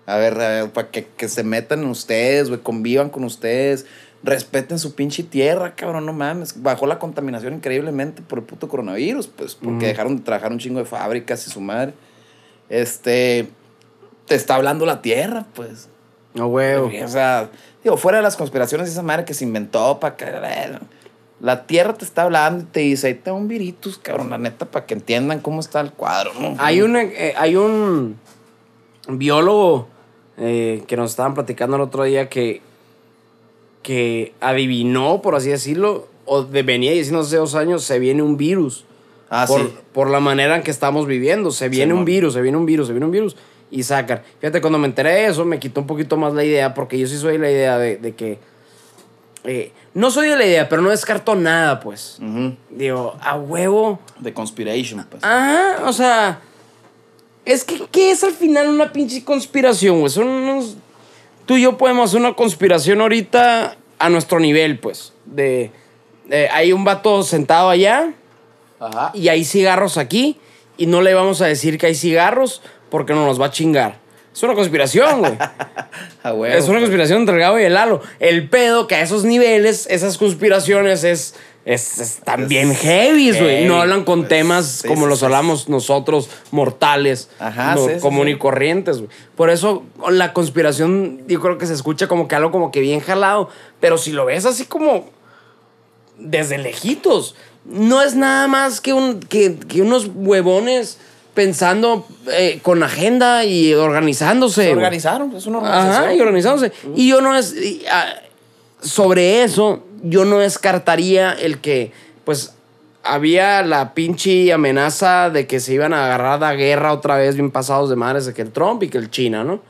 [SPEAKER 2] A ver, a ver, para que, que se metan en ustedes, güey, convivan con ustedes. Respeten su pinche tierra, cabrón, no mames. Bajó la contaminación increíblemente por el puto coronavirus, pues, porque dejaron de trabajar un chingo de fábricas y su madre. Este, te está hablando la tierra, pues.
[SPEAKER 3] No, huevo.
[SPEAKER 2] O sea, digo, fuera de las conspiraciones, esa madre que se inventó para que. La tierra te está hablando y te dice, ahí te un viritus, cabrón, la neta, para que entiendan cómo está el cuadro, ¿no?
[SPEAKER 3] Hay un, eh, hay un biólogo eh, que nos estaban platicando el otro día que, que adivinó, por así decirlo, o de, venía diciendo hace dos años, se viene un virus.
[SPEAKER 2] Ah,
[SPEAKER 3] por,
[SPEAKER 2] sí.
[SPEAKER 3] por la manera en que estamos viviendo. Se viene un virus, se viene un virus, se viene un virus. Y sacan. Fíjate, cuando me enteré de eso, me quitó un poquito más la idea, porque yo sí soy de la idea de, de que. eh, no soy de la idea, pero no descarto nada, pues.
[SPEAKER 2] Ujú.
[SPEAKER 3] Digo, a huevo.
[SPEAKER 2] De conspiration, pues.
[SPEAKER 3] Ajá, o sea. Es que, ¿qué es al final una pinche conspiración, güey? Son unos. Tú y yo podemos hacer una conspiración ahorita a nuestro nivel, pues. De. de- hay un vato sentado allá
[SPEAKER 2] Ajá.
[SPEAKER 3] y hay cigarros aquí y no le vamos a decir que hay cigarros porque no nos va a chingar. Es una conspiración, güey.
[SPEAKER 2] A huevo,
[SPEAKER 3] es una
[SPEAKER 2] pues.
[SPEAKER 3] conspiración entre el Gabo y el Lalo. El pedo que a esos niveles, esas conspiraciones es, es, es también heavy, güey. No hablan con
[SPEAKER 2] pues,
[SPEAKER 3] temas
[SPEAKER 2] sí,
[SPEAKER 3] como
[SPEAKER 2] sí,
[SPEAKER 3] los
[SPEAKER 2] sí.
[SPEAKER 3] hablamos nosotros, mortales,
[SPEAKER 2] Ajá,
[SPEAKER 3] no, común y corrientes, güey. Por eso la conspiración, yo creo que se escucha como que algo como que bien jalado. Pero si lo ves así como desde lejitos. No es nada más que, un, que, que unos huevones pensando eh, con agenda y organizándose.
[SPEAKER 2] Se organizaron, es una organización.
[SPEAKER 3] Ajá, y organizándose. Y yo no es. y, ah, sobre eso, yo no descartaría el que, pues, había la pinche amenaza de que se iban a agarrar a guerra otra vez, bien pasados de madres, de que el Trump y que el China, ¿no?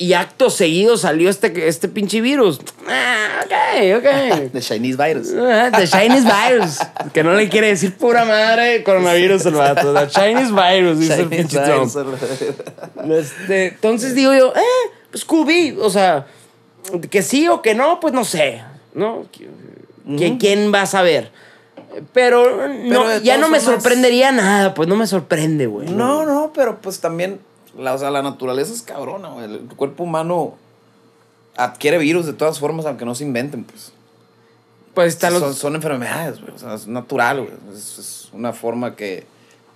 [SPEAKER 3] Y acto seguido salió este, este pinche virus. Ah, ok, ok.
[SPEAKER 2] The Chinese virus.
[SPEAKER 3] Ah, The Chinese virus. Que no le quiere decir pura madre coronavirus el vato. The Chinese virus, dice el pinche Trump. Este, entonces digo yo, eh, pues Scooby, o sea, que sí o que no, pues no sé, ¿no? ¿Quién, quién va a saber? Pero, no, ya no me
[SPEAKER 2] formas-
[SPEAKER 3] sorprendería nada, pues no me sorprende, güey.
[SPEAKER 2] No, no, pero pues también, la, o sea, la naturaleza es cabrona, güey. El cuerpo humano adquiere virus de todas formas, aunque no se inventen, pues.
[SPEAKER 3] Pues están los...
[SPEAKER 2] son enfermedades, güey. O sea, es natural, güey. Es, es una forma que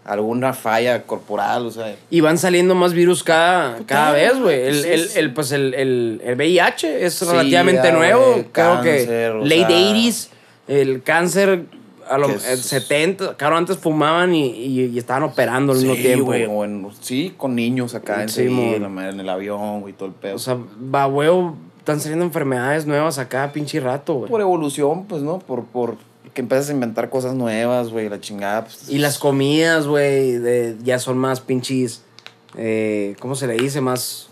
[SPEAKER 2] alguna falla corporal, o sea.
[SPEAKER 3] Y van saliendo más virus cada, cada vez, güey. El, el, el, pues el, el, el VIH es
[SPEAKER 2] Sí,
[SPEAKER 3] relativamente
[SPEAKER 2] ya,
[SPEAKER 3] nuevo.
[SPEAKER 2] güey,
[SPEAKER 3] Creo
[SPEAKER 2] cáncer,
[SPEAKER 3] que late
[SPEAKER 2] sea,
[SPEAKER 3] 80s, el cáncer, a lo,
[SPEAKER 2] que es-
[SPEAKER 3] el 70, claro, antes fumaban y, y, y estaban operando al mismo
[SPEAKER 2] Sí,
[SPEAKER 3] tiempo.
[SPEAKER 2] güey. o en- sí, con niños acá en,
[SPEAKER 3] Sí, mon.
[SPEAKER 2] en el avión, güey, todo el pedo.
[SPEAKER 3] O sea, va, están saliendo enfermedades nuevas a cada pinche rato, güey.
[SPEAKER 2] por evolución, pues, ¿no? Por, por que empiezas a inventar cosas nuevas, güey, la chingada. Pues,
[SPEAKER 3] Y las comidas, güey, de- ya son más pinches, eh, ¿cómo se le dice? Más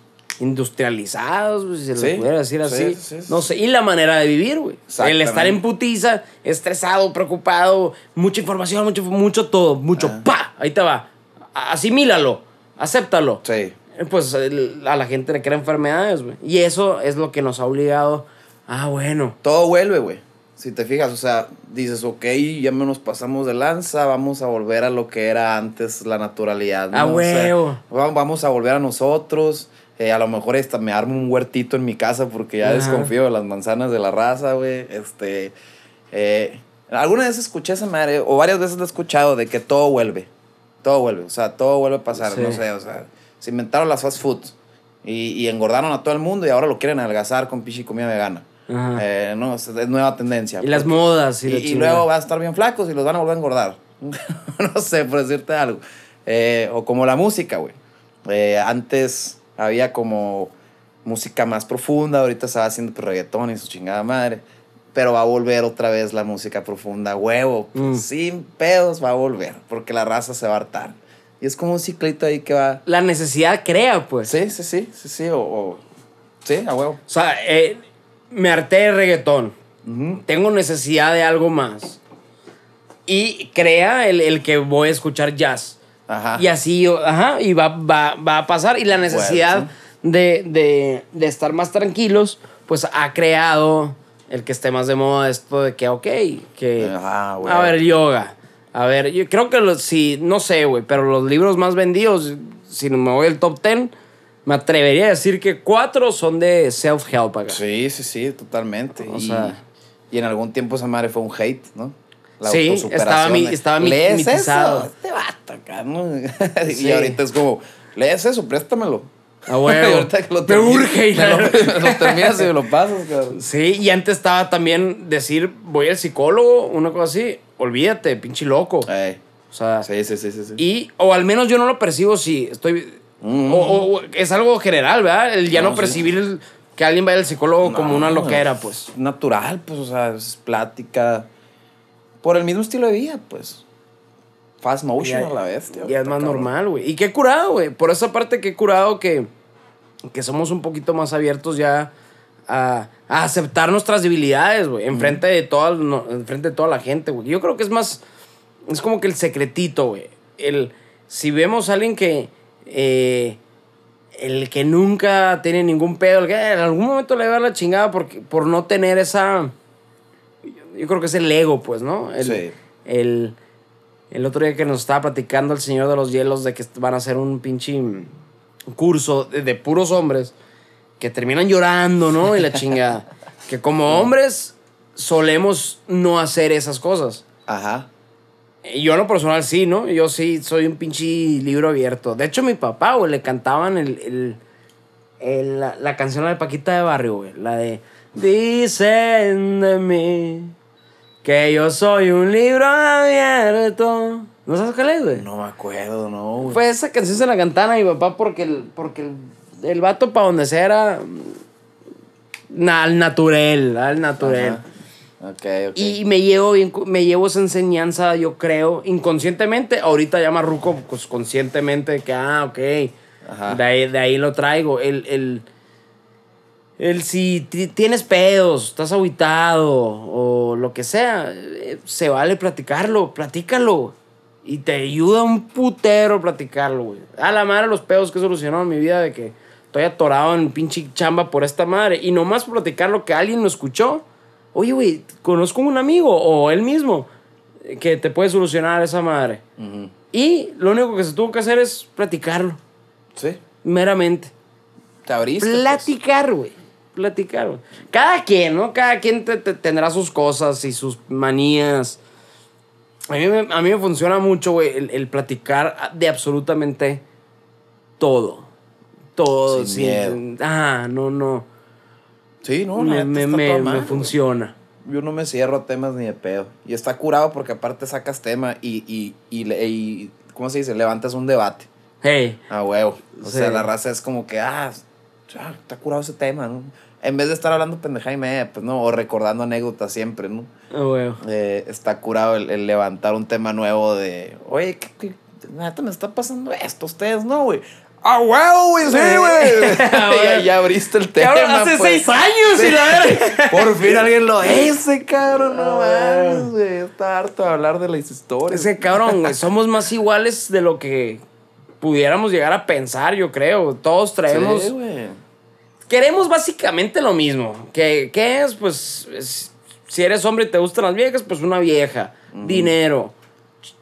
[SPEAKER 3] industrializados, güey, si se
[SPEAKER 2] Sí,
[SPEAKER 3] le pudiera decir
[SPEAKER 2] sí,
[SPEAKER 3] así.
[SPEAKER 2] sí, sí,
[SPEAKER 3] no sé, y la manera de vivir, güey. El estar en putiza, estresado, preocupado, mucha información, mucho, mucho todo, mucho,
[SPEAKER 2] Ah.
[SPEAKER 3] pa, ahí te va. Asimílalo, acéptalo.
[SPEAKER 2] Sí.
[SPEAKER 3] Eh, Pues el- a la gente le crea enfermedades, güey. Y eso es lo que nos ha obligado. Ah, bueno.
[SPEAKER 2] Todo vuelve, güey. Si te fijas, o sea, dices, ok, ya me nos pasamos de lanza, vamos a volver a lo que era antes la naturalidad. vamos a volver a nosotros. Eh, a lo mejor esta, me armo un huertito en mi casa porque ya
[SPEAKER 3] Ajá.
[SPEAKER 2] desconfío de las manzanas de la raza, güey. Este, eh, alguna vez escuché esa madre, o varias veces lo he escuchado, de que todo vuelve. Todo vuelve, o sea, todo vuelve a pasar,
[SPEAKER 3] Sí.
[SPEAKER 2] no sé, o sea, se inventaron las fast foods y, y engordaron a todo el mundo y ahora lo quieren adelgazar con pichi comida vegana. Eh, no, es, es nueva tendencia.
[SPEAKER 3] Y las
[SPEAKER 2] Porque-
[SPEAKER 3] modas. Y,
[SPEAKER 2] y, y luego van a estar bien flacos y los van a volver a engordar. no sé, por decirte algo. Eh, o como la música, güey. Eh, antes había como música más profunda, ahorita se va haciendo pues, reggaetón y su chingada madre. Pero va a volver otra vez la música profunda, huevo. pues,
[SPEAKER 3] Mm.
[SPEAKER 2] Sin pedos va a volver, porque la raza se va a hartar. Y es como un ciclito ahí que va.
[SPEAKER 3] La necesidad crea, pues.
[SPEAKER 2] Sí, sí, sí, sí, sí, o. o- sí, a huevo.
[SPEAKER 3] O sea, eh, me harté de reggaetón. Tengo necesidad de algo más. Y crea el, el que voy a escuchar jazz.
[SPEAKER 2] Ajá.
[SPEAKER 3] Y así, ajá, y va, va, va a pasar. Y la necesidad de, de, de estar más tranquilos, pues ha creado el que esté más de moda esto de que, ok, que...
[SPEAKER 2] Ajá, güey.
[SPEAKER 3] a ver, yoga. A ver, yo creo que los, si, no sé, güey, pero los libros más vendidos, si me voy al top 10, me atrevería a decir que cuatro son de self-help acá.
[SPEAKER 2] Sí, sí, sí, totalmente.
[SPEAKER 3] O
[SPEAKER 2] y,
[SPEAKER 3] sea-
[SPEAKER 2] y en algún tiempo esa madre fue un hate, ¿no?
[SPEAKER 3] Sí,
[SPEAKER 2] autosuperación
[SPEAKER 3] estaba mi- estaba mi-
[SPEAKER 2] "¿Lees
[SPEAKER 3] mitizado".
[SPEAKER 2] eso? Este vato acá, ¿no?
[SPEAKER 3] Sí.
[SPEAKER 2] Y ahorita es como, lees eso, préstamelo.
[SPEAKER 3] A huevo.
[SPEAKER 2] Y ahorita que lo
[SPEAKER 3] Me urge,
[SPEAKER 2] me lo, me lo terminas y me lo pasas, cabrón.
[SPEAKER 3] Sí, y antes estaba también decir, voy al psicólogo, una cosa así, olvídate, pinche loco.
[SPEAKER 2] Ey,
[SPEAKER 3] O sea,
[SPEAKER 2] sí, sí, sí, sí. sí.
[SPEAKER 3] y, o al menos yo no lo percibo si estoy...
[SPEAKER 2] Mm.
[SPEAKER 3] O, o- es algo general, ¿verdad? El ya no,
[SPEAKER 2] No, sí.
[SPEAKER 3] percibir el- que alguien vaya al psicólogo como una loquera, pues.
[SPEAKER 2] es Natural, pues, o sea, es plática. Por el mismo estilo de vida, pues. Fast motion
[SPEAKER 3] Ya-
[SPEAKER 2] a la vez, tío.
[SPEAKER 3] Ya es más
[SPEAKER 2] cabrón.
[SPEAKER 3] normal, güey. Y qué curado, güey. Por esa parte, qué curado que, que somos un poquito más abiertos ya a, a aceptar nuestras debilidades, güey. Enfrente de toda, no, enfrente de toda la gente, güey. Yo creo que es más. Es como que el secretito, güey. El. Si vemos a alguien que. Eh, el que nunca tiene ningún pedo, el que en algún momento le va a dar la chingada porque, por no tener esa. Yo creo que es el ego, pues, ¿no? El,
[SPEAKER 2] Sí.
[SPEAKER 3] el, el otro día que nos estaba platicando el señor de los hielos de que van a hacer un pinche curso de, de puros hombres que terminan llorando, ¿no? Y la chingada. que como hombres solemos no hacer esas cosas.
[SPEAKER 2] Ajá.
[SPEAKER 3] Yo en lo personal sí, ¿no? Yo sí soy un pinche libro abierto. De hecho, mi papá, güey, le cantaban el, el- el- la, la canción de Paquita de Barrio, güey. La de Dicen de mí que yo soy un libro abierto. ¿No sabes cuál es, güey?
[SPEAKER 2] No me acuerdo, no, güey.
[SPEAKER 3] Fue esa canción se la cantaban a mi papá porque el, porque el, el vato para donde sea era... mm, al natural, al natural.
[SPEAKER 2] Ajá. Ok, ok.
[SPEAKER 3] Y me llevo, bien, me llevo esa enseñanza, yo creo, inconscientemente. Ahorita ya marruco, pues conscientemente, que, ah, ok.
[SPEAKER 2] Ajá.
[SPEAKER 3] De ahí, de ahí lo traigo. El, el, el si ti- tienes pedos, estás aguitado o lo que sea, eh, se vale platicarlo, platícalo. Y te ayuda un putero platicarlo, güey. A la madre los pedos que en mi vida de que estoy atorado en pinche chamba por esta madre. Y nomás platicarlo que alguien lo escuchó. Oye, güey, conozco un amigo o él mismo que te puede solucionar esa madre. Y lo único que se tuvo que hacer es platicarlo,
[SPEAKER 2] Sí.
[SPEAKER 3] meramente.
[SPEAKER 2] Te abriste. pues.
[SPEAKER 3] Platicar, güey. Platicar, güey. Cada quien, ¿no? Cada quien te- te- tendrá sus cosas y sus manías. A mí me, a mí me funciona mucho, güey, el, el platicar de absolutamente todo. Todo.
[SPEAKER 2] Sin miedo.
[SPEAKER 3] Ah, no, no.
[SPEAKER 2] Sí, no,
[SPEAKER 3] me, me, me- me funciona.
[SPEAKER 2] Yo no me cierro a temas ni de pedo. Y está curado porque aparte sacas tema y, y, y, y ¿cómo se dice? Levantas un debate.
[SPEAKER 3] Hey.
[SPEAKER 2] A huevo. O
[SPEAKER 3] Sí.
[SPEAKER 2] sea, la raza es como que, ah, ya, está curado ese tema, ¿no? En vez de estar hablando pendeja y media, pues no, o recordando anécdotas siempre, ¿no?
[SPEAKER 3] Ah, güey.
[SPEAKER 2] Eh, está curado el, el levantar un tema nuevo de, oye, ¿qué, qué, neta me está pasando esto? Ustedes no, güey. ¡Ah, huevo, güey! ¡Sí, güey! ya, ya abriste el tema.
[SPEAKER 3] Cabrón, hace
[SPEAKER 2] pues.
[SPEAKER 3] seis años y la verga.
[SPEAKER 2] Por fin alguien lo dice, cabrón. No mames, güey. Está harto de hablar de las historias.
[SPEAKER 3] Ese cabrón, güey, somos más iguales de lo que pudiéramos llegar a pensar, yo creo. Todos traemos.
[SPEAKER 2] Sí, güey.
[SPEAKER 3] queremos básicamente lo mismo. ¿Qué, qué es? Pues es- si eres hombre y te gustan las viejas, pues una vieja. Dinero.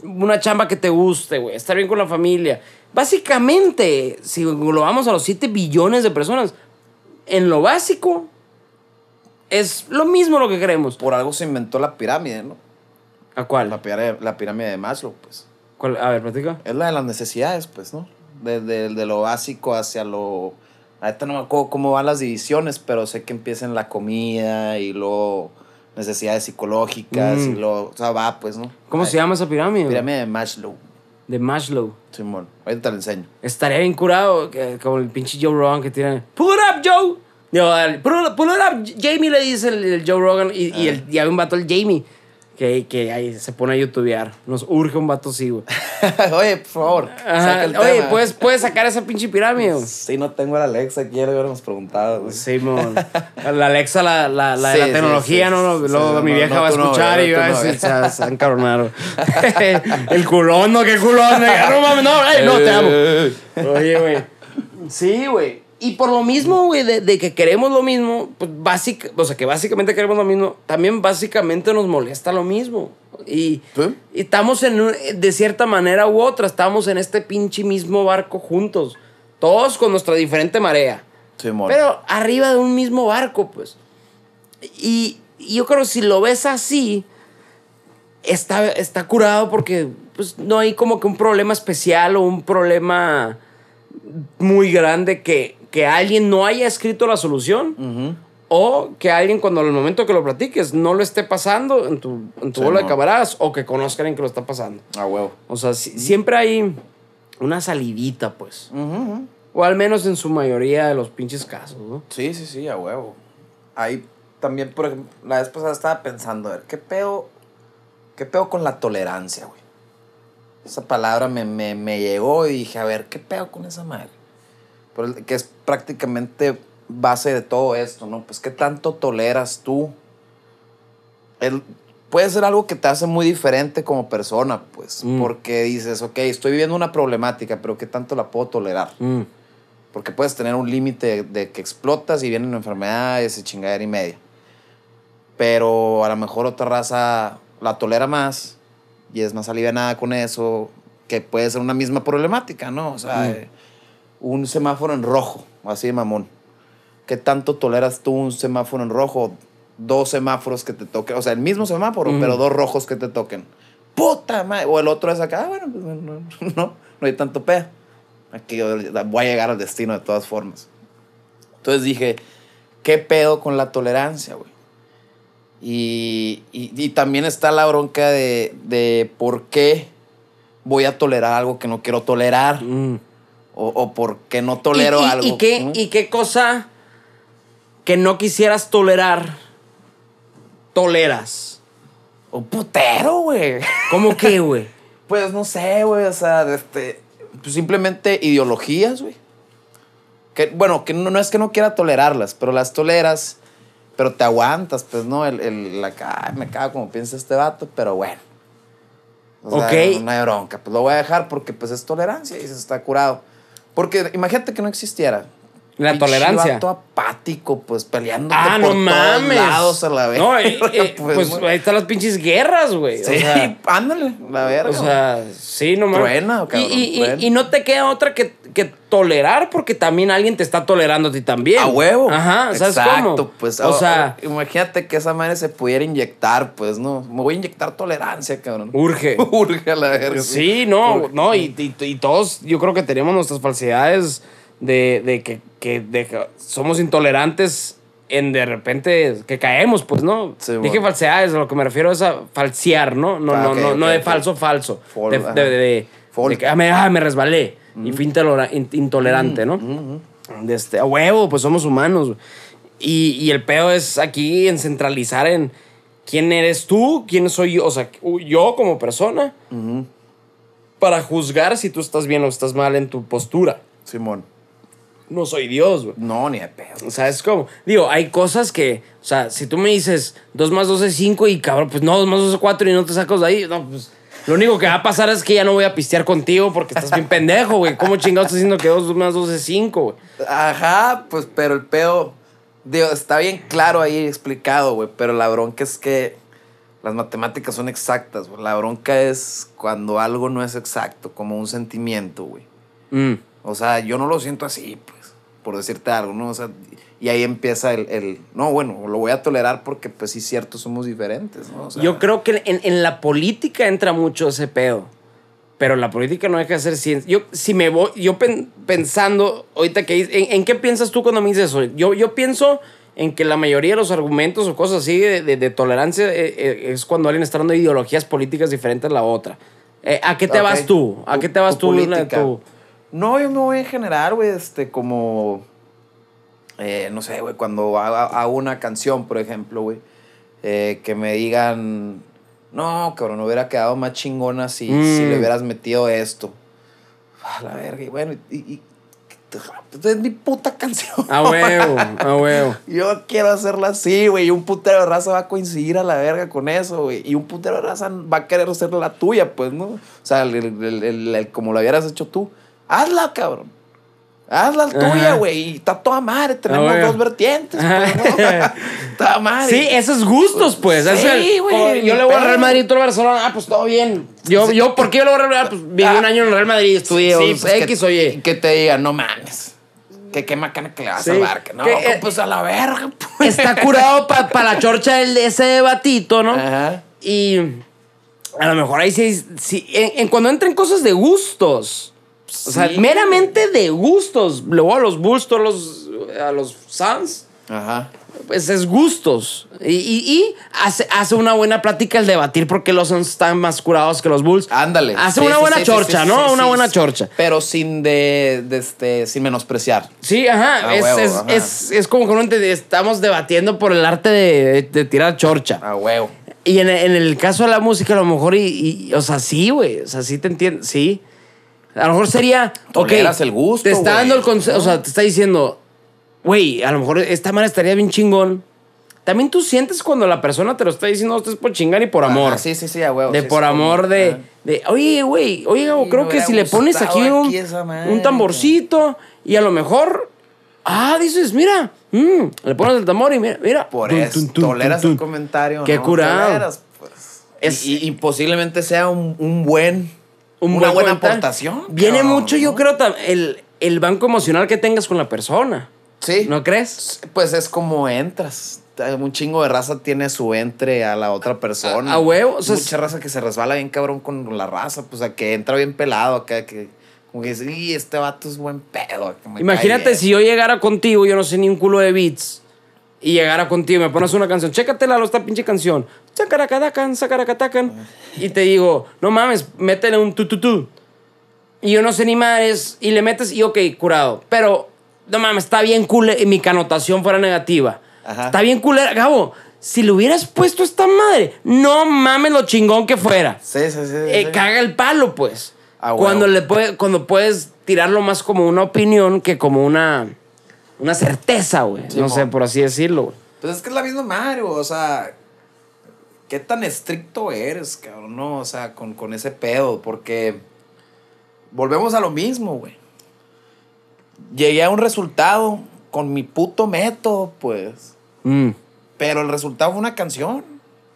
[SPEAKER 3] una chamba que te guste, güey, estar bien con la familia. Básicamente, si lo vamos a los 7 billones de personas, en lo básico es lo mismo lo que queremos.
[SPEAKER 2] Por algo se inventó la pirámide, ¿no?
[SPEAKER 3] ¿A cuál?
[SPEAKER 2] La pirámide, la pirámide de Maslow, pues.
[SPEAKER 3] ¿Cuál? A ver, platica.
[SPEAKER 2] Es la de las necesidades, pues, ¿no? De, de- de lo básico hacia lo... Ahorita no me acuerdo cómo van las divisiones, pero sé que empieza en la comida y luego necesidades psicológicas
[SPEAKER 3] Mm.
[SPEAKER 2] y luego... O sea, va, pues, ¿no?
[SPEAKER 3] ¿Cómo se llama esa pirámide?
[SPEAKER 2] Pirámide de Maslow,
[SPEAKER 3] De Maslow.
[SPEAKER 2] Simón. Ahorita te lo enseño.
[SPEAKER 3] Estaría bien curado, que- como el pinche Joe Rogan que tiene. Pull it up, Joe. Digo, pull, it- up, Jamie le dice el, el Joe Rogan. Y, y, el, y un vato, el Jamie, que, que ahí se pone a youtubear. Nos urge un vato así, güey.
[SPEAKER 2] Oye, por favor, saca el
[SPEAKER 3] Oye,
[SPEAKER 2] tema.
[SPEAKER 3] ¿puedes, puedes sacar esa pinche pirámide. güey?
[SPEAKER 2] Sí, no tengo a la Alexa aquí, ya le hubiéramos preguntado. güey.
[SPEAKER 3] Simón. La Alexa, la, la, la de
[SPEAKER 2] Sí,
[SPEAKER 3] la
[SPEAKER 2] sí,
[SPEAKER 3] tecnología,
[SPEAKER 2] sí,
[SPEAKER 3] ¿no?
[SPEAKER 2] sí,
[SPEAKER 3] Luego
[SPEAKER 2] sí,
[SPEAKER 3] mi vieja
[SPEAKER 2] no
[SPEAKER 3] va a escuchar
[SPEAKER 2] no
[SPEAKER 3] y va a decir, se, va- se va a encabronar. El culón, ¿no? ¿Qué culón? No mames, no, no, te amo.
[SPEAKER 2] Eh,
[SPEAKER 3] Oye, güey. Sí, güey. Y por lo mismo, güey, de, de que queremos lo mismo, pues básica, o sea, que básicamente queremos lo mismo, también básicamente nos molesta lo mismo. Y,
[SPEAKER 2] ¿Sí?
[SPEAKER 3] y estamos en, un- de cierta manera u otra, estamos en este pinche mismo barco juntos. Todos con nuestra diferente marea.
[SPEAKER 2] Simón.
[SPEAKER 3] Pero arriba de un mismo barco, pues. Y, y yo creo que si lo ves así, está, está curado porque pues, no hay como que un problema especial o un problema muy grande que, que alguien no haya escrito la solución. O que alguien cuando al momento que lo platiques no lo esté pasando en tu, en tu
[SPEAKER 2] Sí,
[SPEAKER 3] bola de camaradas o que conozcan a alguien que lo está pasando.
[SPEAKER 2] A huevo.
[SPEAKER 3] O sea, si- siempre hay una salidita, pues. O al menos en su mayoría de los pinches casos, ¿no?
[SPEAKER 2] Sí, sí, sí, a huevo. Ahí también, por ejemplo, la vez pasada estaba pensando, a ver, ¿qué pedo, qué pedo con la tolerancia, güey? Esa palabra me, me, me llegó y dije, a ver, ¿qué pedo con esa madre? Que es prácticamente base de todo esto, ¿no? Pues, ¿qué tanto toleras tú? El, puede ser algo que te hace muy diferente como persona, pues,
[SPEAKER 3] Mm.
[SPEAKER 2] porque dices, ok, estoy viviendo una problemática, pero ¿qué tanto la puedo tolerar?
[SPEAKER 3] Mm.
[SPEAKER 2] Porque puedes tener un límite de que explotas y vienen enfermedades y chingadera y media. Pero a lo mejor otra raza la tolera más y es más alivianada con eso, que puede ser una misma problemática, ¿no? O sea,
[SPEAKER 3] Mm.
[SPEAKER 2] eh, un semáforo en rojo, así de mamón. ¿Qué tanto toleras tú un semáforo en rojo? Dos semáforos que te toquen, o sea, el mismo semáforo, pero dos rojos que te toquen. ¡Puta madre! O el otro es acá, ah, bueno, pues no, no, no, hay tanto pedo. Aquí yo voy a llegar al destino de todas formas. Entonces dije, ¿qué pedo con la tolerancia, güey? Y, y, y también está la bronca de, de por qué voy a tolerar algo que no quiero tolerar.
[SPEAKER 3] Mm.
[SPEAKER 2] O, o por qué no tolero
[SPEAKER 3] ¿Y, y-
[SPEAKER 2] algo.
[SPEAKER 3] ¿y qué. ¿Y qué cosa que no quisieras tolerar toleras?
[SPEAKER 2] Un putero, güey.
[SPEAKER 3] ¿Cómo qué, güey?
[SPEAKER 2] Pues no sé, güey. O sea, este, pues simplemente ideologías, güey. Que, bueno, que no, no es que no quiera tolerarlas, pero las toleras, pero te aguantas, pues, ¿no? El, el, la, ay, me cago como piensa este vato, pero bueno. O sea,
[SPEAKER 3] Ok.
[SPEAKER 2] no hay bronca. Pues lo voy a dejar porque, pues, es tolerancia y se está curado. Porque imagínate que no existiera.
[SPEAKER 3] La
[SPEAKER 2] Pinche
[SPEAKER 3] tolerancia.
[SPEAKER 2] apático, pues, peleando
[SPEAKER 3] Ah,
[SPEAKER 2] por
[SPEAKER 3] no
[SPEAKER 2] todos
[SPEAKER 3] mames.
[SPEAKER 2] lados a la vez.
[SPEAKER 3] No, eh, eh, pues,
[SPEAKER 2] ¿no?
[SPEAKER 3] ahí están las pinches guerras, güey.
[SPEAKER 2] Sí,
[SPEAKER 3] O sea,
[SPEAKER 2] ándale, la verga.
[SPEAKER 3] o sea, sí, no mames.
[SPEAKER 2] Truena, cabrón,
[SPEAKER 3] y, no te queda otra que, que tolerar porque también alguien te está tolerando a ti también.
[SPEAKER 2] A huevo.
[SPEAKER 3] Ajá, ¿sabes
[SPEAKER 2] Exacto,
[SPEAKER 3] cómo?
[SPEAKER 2] pues.
[SPEAKER 3] o sea,
[SPEAKER 2] imagínate que esa madre se pudiera inyectar, pues, ¿no? Me voy a inyectar tolerancia, cabrón.
[SPEAKER 3] urge.
[SPEAKER 2] Urge a la verga.
[SPEAKER 3] Sí, no,
[SPEAKER 2] Urge.
[SPEAKER 3] no, y, y- y todos yo creo que tenemos nuestras falsedades de, de que, que- de que somos intolerantes en de repente que caemos, pues, ¿no?
[SPEAKER 2] Sí,
[SPEAKER 3] Dije
[SPEAKER 2] bueno.
[SPEAKER 3] falsedades, a lo que me refiero es a falsear, ¿no? No,
[SPEAKER 2] Ah,
[SPEAKER 3] no, no, no de
[SPEAKER 2] ok.
[SPEAKER 3] falso, falso.
[SPEAKER 2] Fol-
[SPEAKER 3] de, de, que, ah, me, ah, me resbalé y fui intolera- in- intolerante, ¿no? De este, a huevo, pues somos humanos. Y, y el pedo es aquí en centralizar en quién eres tú, quién soy yo, o sea, yo como persona para juzgar si tú estás bien o estás mal en tu postura.
[SPEAKER 2] Simón.
[SPEAKER 3] No soy Dios, güey.
[SPEAKER 2] No, ni de pedo.
[SPEAKER 3] O sea, es como, digo, hay cosas que, o sea, si tú me dices 2 más 2 es 5 y cabrón, pues no, 2 más 2 es 4 y no te sacas de ahí, no, pues lo único que va a pasar es que ya no voy a pistear contigo porque estás bien pendejo, güey. ¿Cómo chingados estás diciendo que 2 más 2 es 5, güey?
[SPEAKER 2] Ajá, pues, pero el pedo. Digo, está bien claro ahí explicado, güey. Pero la bronca es que las matemáticas son exactas, güey. La bronca es cuando algo no es exacto, como un sentimiento, güey.
[SPEAKER 3] Mm.
[SPEAKER 2] O sea, yo no lo siento así, pues, por decirte algo, ¿no? O sea, y ahí empieza el, el no, bueno, lo voy a tolerar porque, pues sí, cierto, somos diferentes, ¿no? O sea,
[SPEAKER 3] Yo creo que en, en la política entra mucho ese pedo. Pero la política no deja de ser ciencia. Yo, si me voy, yo pen- pensando, ahorita que ¿en, en qué piensas tú cuando me dices eso? Yo, yo pienso en que la mayoría de los argumentos o cosas así de, de- de tolerancia eh, eh, es cuando alguien está dando ideologías políticas diferentes a la otra. Eh, ¿A qué te
[SPEAKER 2] Ok.
[SPEAKER 3] vas tú? ¿A
[SPEAKER 2] Tu-
[SPEAKER 3] qué te vas
[SPEAKER 2] tu
[SPEAKER 3] tú?
[SPEAKER 2] política.
[SPEAKER 3] Luna, tú?
[SPEAKER 2] No, yo me voy en general, güey, este, como, eh, no sé, güey, cuando hago, hago una canción, por ejemplo, güey, eh, que me digan, no, cabrón, hubiera quedado más chingona si, si
[SPEAKER 3] Mm.
[SPEAKER 2] le hubieras metido esto. A la verga, y bueno, y, y- es mi puta canción.
[SPEAKER 3] A huevo, a huevo.
[SPEAKER 2] Yo quiero hacerla así, güey. Y un putero de raza va a coincidir a la verga con eso, güey. Y un putero de raza va a querer hacer la tuya, pues, ¿no? O sea, el- el- el- el- el- como lo hubieras hecho tú. Hazla, cabrón. Hazla tuya, güey. Y está toda madre. Tenemos
[SPEAKER 3] güey.
[SPEAKER 2] dos vertientes, pues, ¿no? Toda madre.
[SPEAKER 3] Sí, esos gustos, pues.
[SPEAKER 2] Sí, güey, ni
[SPEAKER 3] Yo le voy al. Real Madrid, tú al Barcelona. Ah, pues todo bien. Yo, yo ¿por qué yo le voy al Real Madrid? Pues viví
[SPEAKER 2] Ah.
[SPEAKER 3] un año en el Real Madrid, estudié
[SPEAKER 2] Sí, pues,
[SPEAKER 3] X
[SPEAKER 2] que,
[SPEAKER 3] o Y.
[SPEAKER 2] Que te diga, no mames. Que qué macana que le vas
[SPEAKER 3] Sí.
[SPEAKER 2] a salvar. Que no,
[SPEAKER 3] Que, eh,
[SPEAKER 2] pues a la verga, pues.
[SPEAKER 3] Está curado para la chorcha ese batito, ¿no?
[SPEAKER 2] Ajá.
[SPEAKER 3] Y a lo mejor ahí sí, sí en, en cuando entren cosas de gustos. O sea, meramente de gustos. Luego a los Bulls, todos los, a los Suns,
[SPEAKER 2] Ajá.
[SPEAKER 3] pues es gustos. Y, y- y hace, hace una buena plática el debatir por qué los Suns están más curados que los Bulls.
[SPEAKER 2] Ándale.
[SPEAKER 3] Hace
[SPEAKER 2] Sí,
[SPEAKER 3] una
[SPEAKER 2] sí,
[SPEAKER 3] buena chorcha, ¿no? una buena chorcha.
[SPEAKER 2] Pero sin de, de este, sin menospreciar.
[SPEAKER 3] Sí, ajá. Es,
[SPEAKER 2] huevo,
[SPEAKER 3] es,
[SPEAKER 2] ajá.
[SPEAKER 3] es- es como que estamos debatiendo por el arte de, de tirar chorcha.
[SPEAKER 2] A huevo.
[SPEAKER 3] Y en, en el caso de la música, a lo mejor, y, y- o sea, sí, güey. O sea, sí te entiendo, sí. A lo mejor sería. ok,
[SPEAKER 2] Toleras el gusto,
[SPEAKER 3] Te está dando el consejo, o sea, te está diciendo, güey, a lo mejor esta manera estaría bien chingón. También tú sientes cuando la persona te lo está diciendo, esto es por chingar y por amor.
[SPEAKER 2] Sí, sí, sí, a huevo.
[SPEAKER 3] De
[SPEAKER 2] sí,
[SPEAKER 3] por
[SPEAKER 2] sí,
[SPEAKER 3] amor de, de, oye, güey, oye, Gabo, creo que si le pones aquí un,
[SPEAKER 2] aquí
[SPEAKER 3] un tamborcito y a lo mejor, ah, dices, mira, mm, le pones el tambor y mira, mira.
[SPEAKER 2] Por
[SPEAKER 3] tun,
[SPEAKER 2] eso,
[SPEAKER 3] tun, tun,
[SPEAKER 2] toleras el comentario.
[SPEAKER 3] Qué
[SPEAKER 2] ¿no?
[SPEAKER 3] curado.
[SPEAKER 2] Toleras, pues.
[SPEAKER 3] Es-
[SPEAKER 2] y, y- y posiblemente sea un, un buen.
[SPEAKER 3] Un
[SPEAKER 2] una
[SPEAKER 3] buen
[SPEAKER 2] buena aportación.
[SPEAKER 3] Viene mucho, yo creo, el, el banco emocional que tengas con la persona.
[SPEAKER 2] Sí.
[SPEAKER 3] ¿No crees?
[SPEAKER 2] Pues es como entras. Un chingo de raza tiene su entre a la otra persona.
[SPEAKER 3] A- a huevo, o sea,
[SPEAKER 2] Mucha raza que se resbala bien cabrón con la raza. Pues a que entra bien pelado acá. Que, como que dice, "Y este vato es buen pedo. me
[SPEAKER 3] Imagínate
[SPEAKER 2] bien".
[SPEAKER 3] si yo llegara contigo, yo no sé ni un culo de beats, y llegara contigo y me pones una canción, chécatela, esta pinche canción, chacaracatacan, sacaracatacan, y te digo, no mames, métele un tututú. Y yo no sé ni madres, y le metes, y ok, curado. Pero, no mames, está bien cool, y mi canotación fuera negativa.
[SPEAKER 2] Ajá.
[SPEAKER 3] Está bien culera, Gabo. Si le hubieras puesto esta madre, no mames lo chingón que fuera.
[SPEAKER 2] Sí, sí, sí.
[SPEAKER 3] Eh,
[SPEAKER 2] sí.
[SPEAKER 3] caga el palo, pues.
[SPEAKER 2] Ah,
[SPEAKER 3] cuando, le puede, cuando puedes tirarlo más como una opinión que como una, una certeza, güey.
[SPEAKER 2] Sí,
[SPEAKER 3] no sé, por así decirlo, güey.
[SPEAKER 2] Pues es que es la misma madre, güey, o sea, ¿qué tan estricto eres, cabrón? No, o sea, con, con ese pedo, porque volvemos a lo mismo, güey. Llegué a un resultado con mi puto método, pues,
[SPEAKER 3] Mm.
[SPEAKER 2] pero el resultado fue una canción.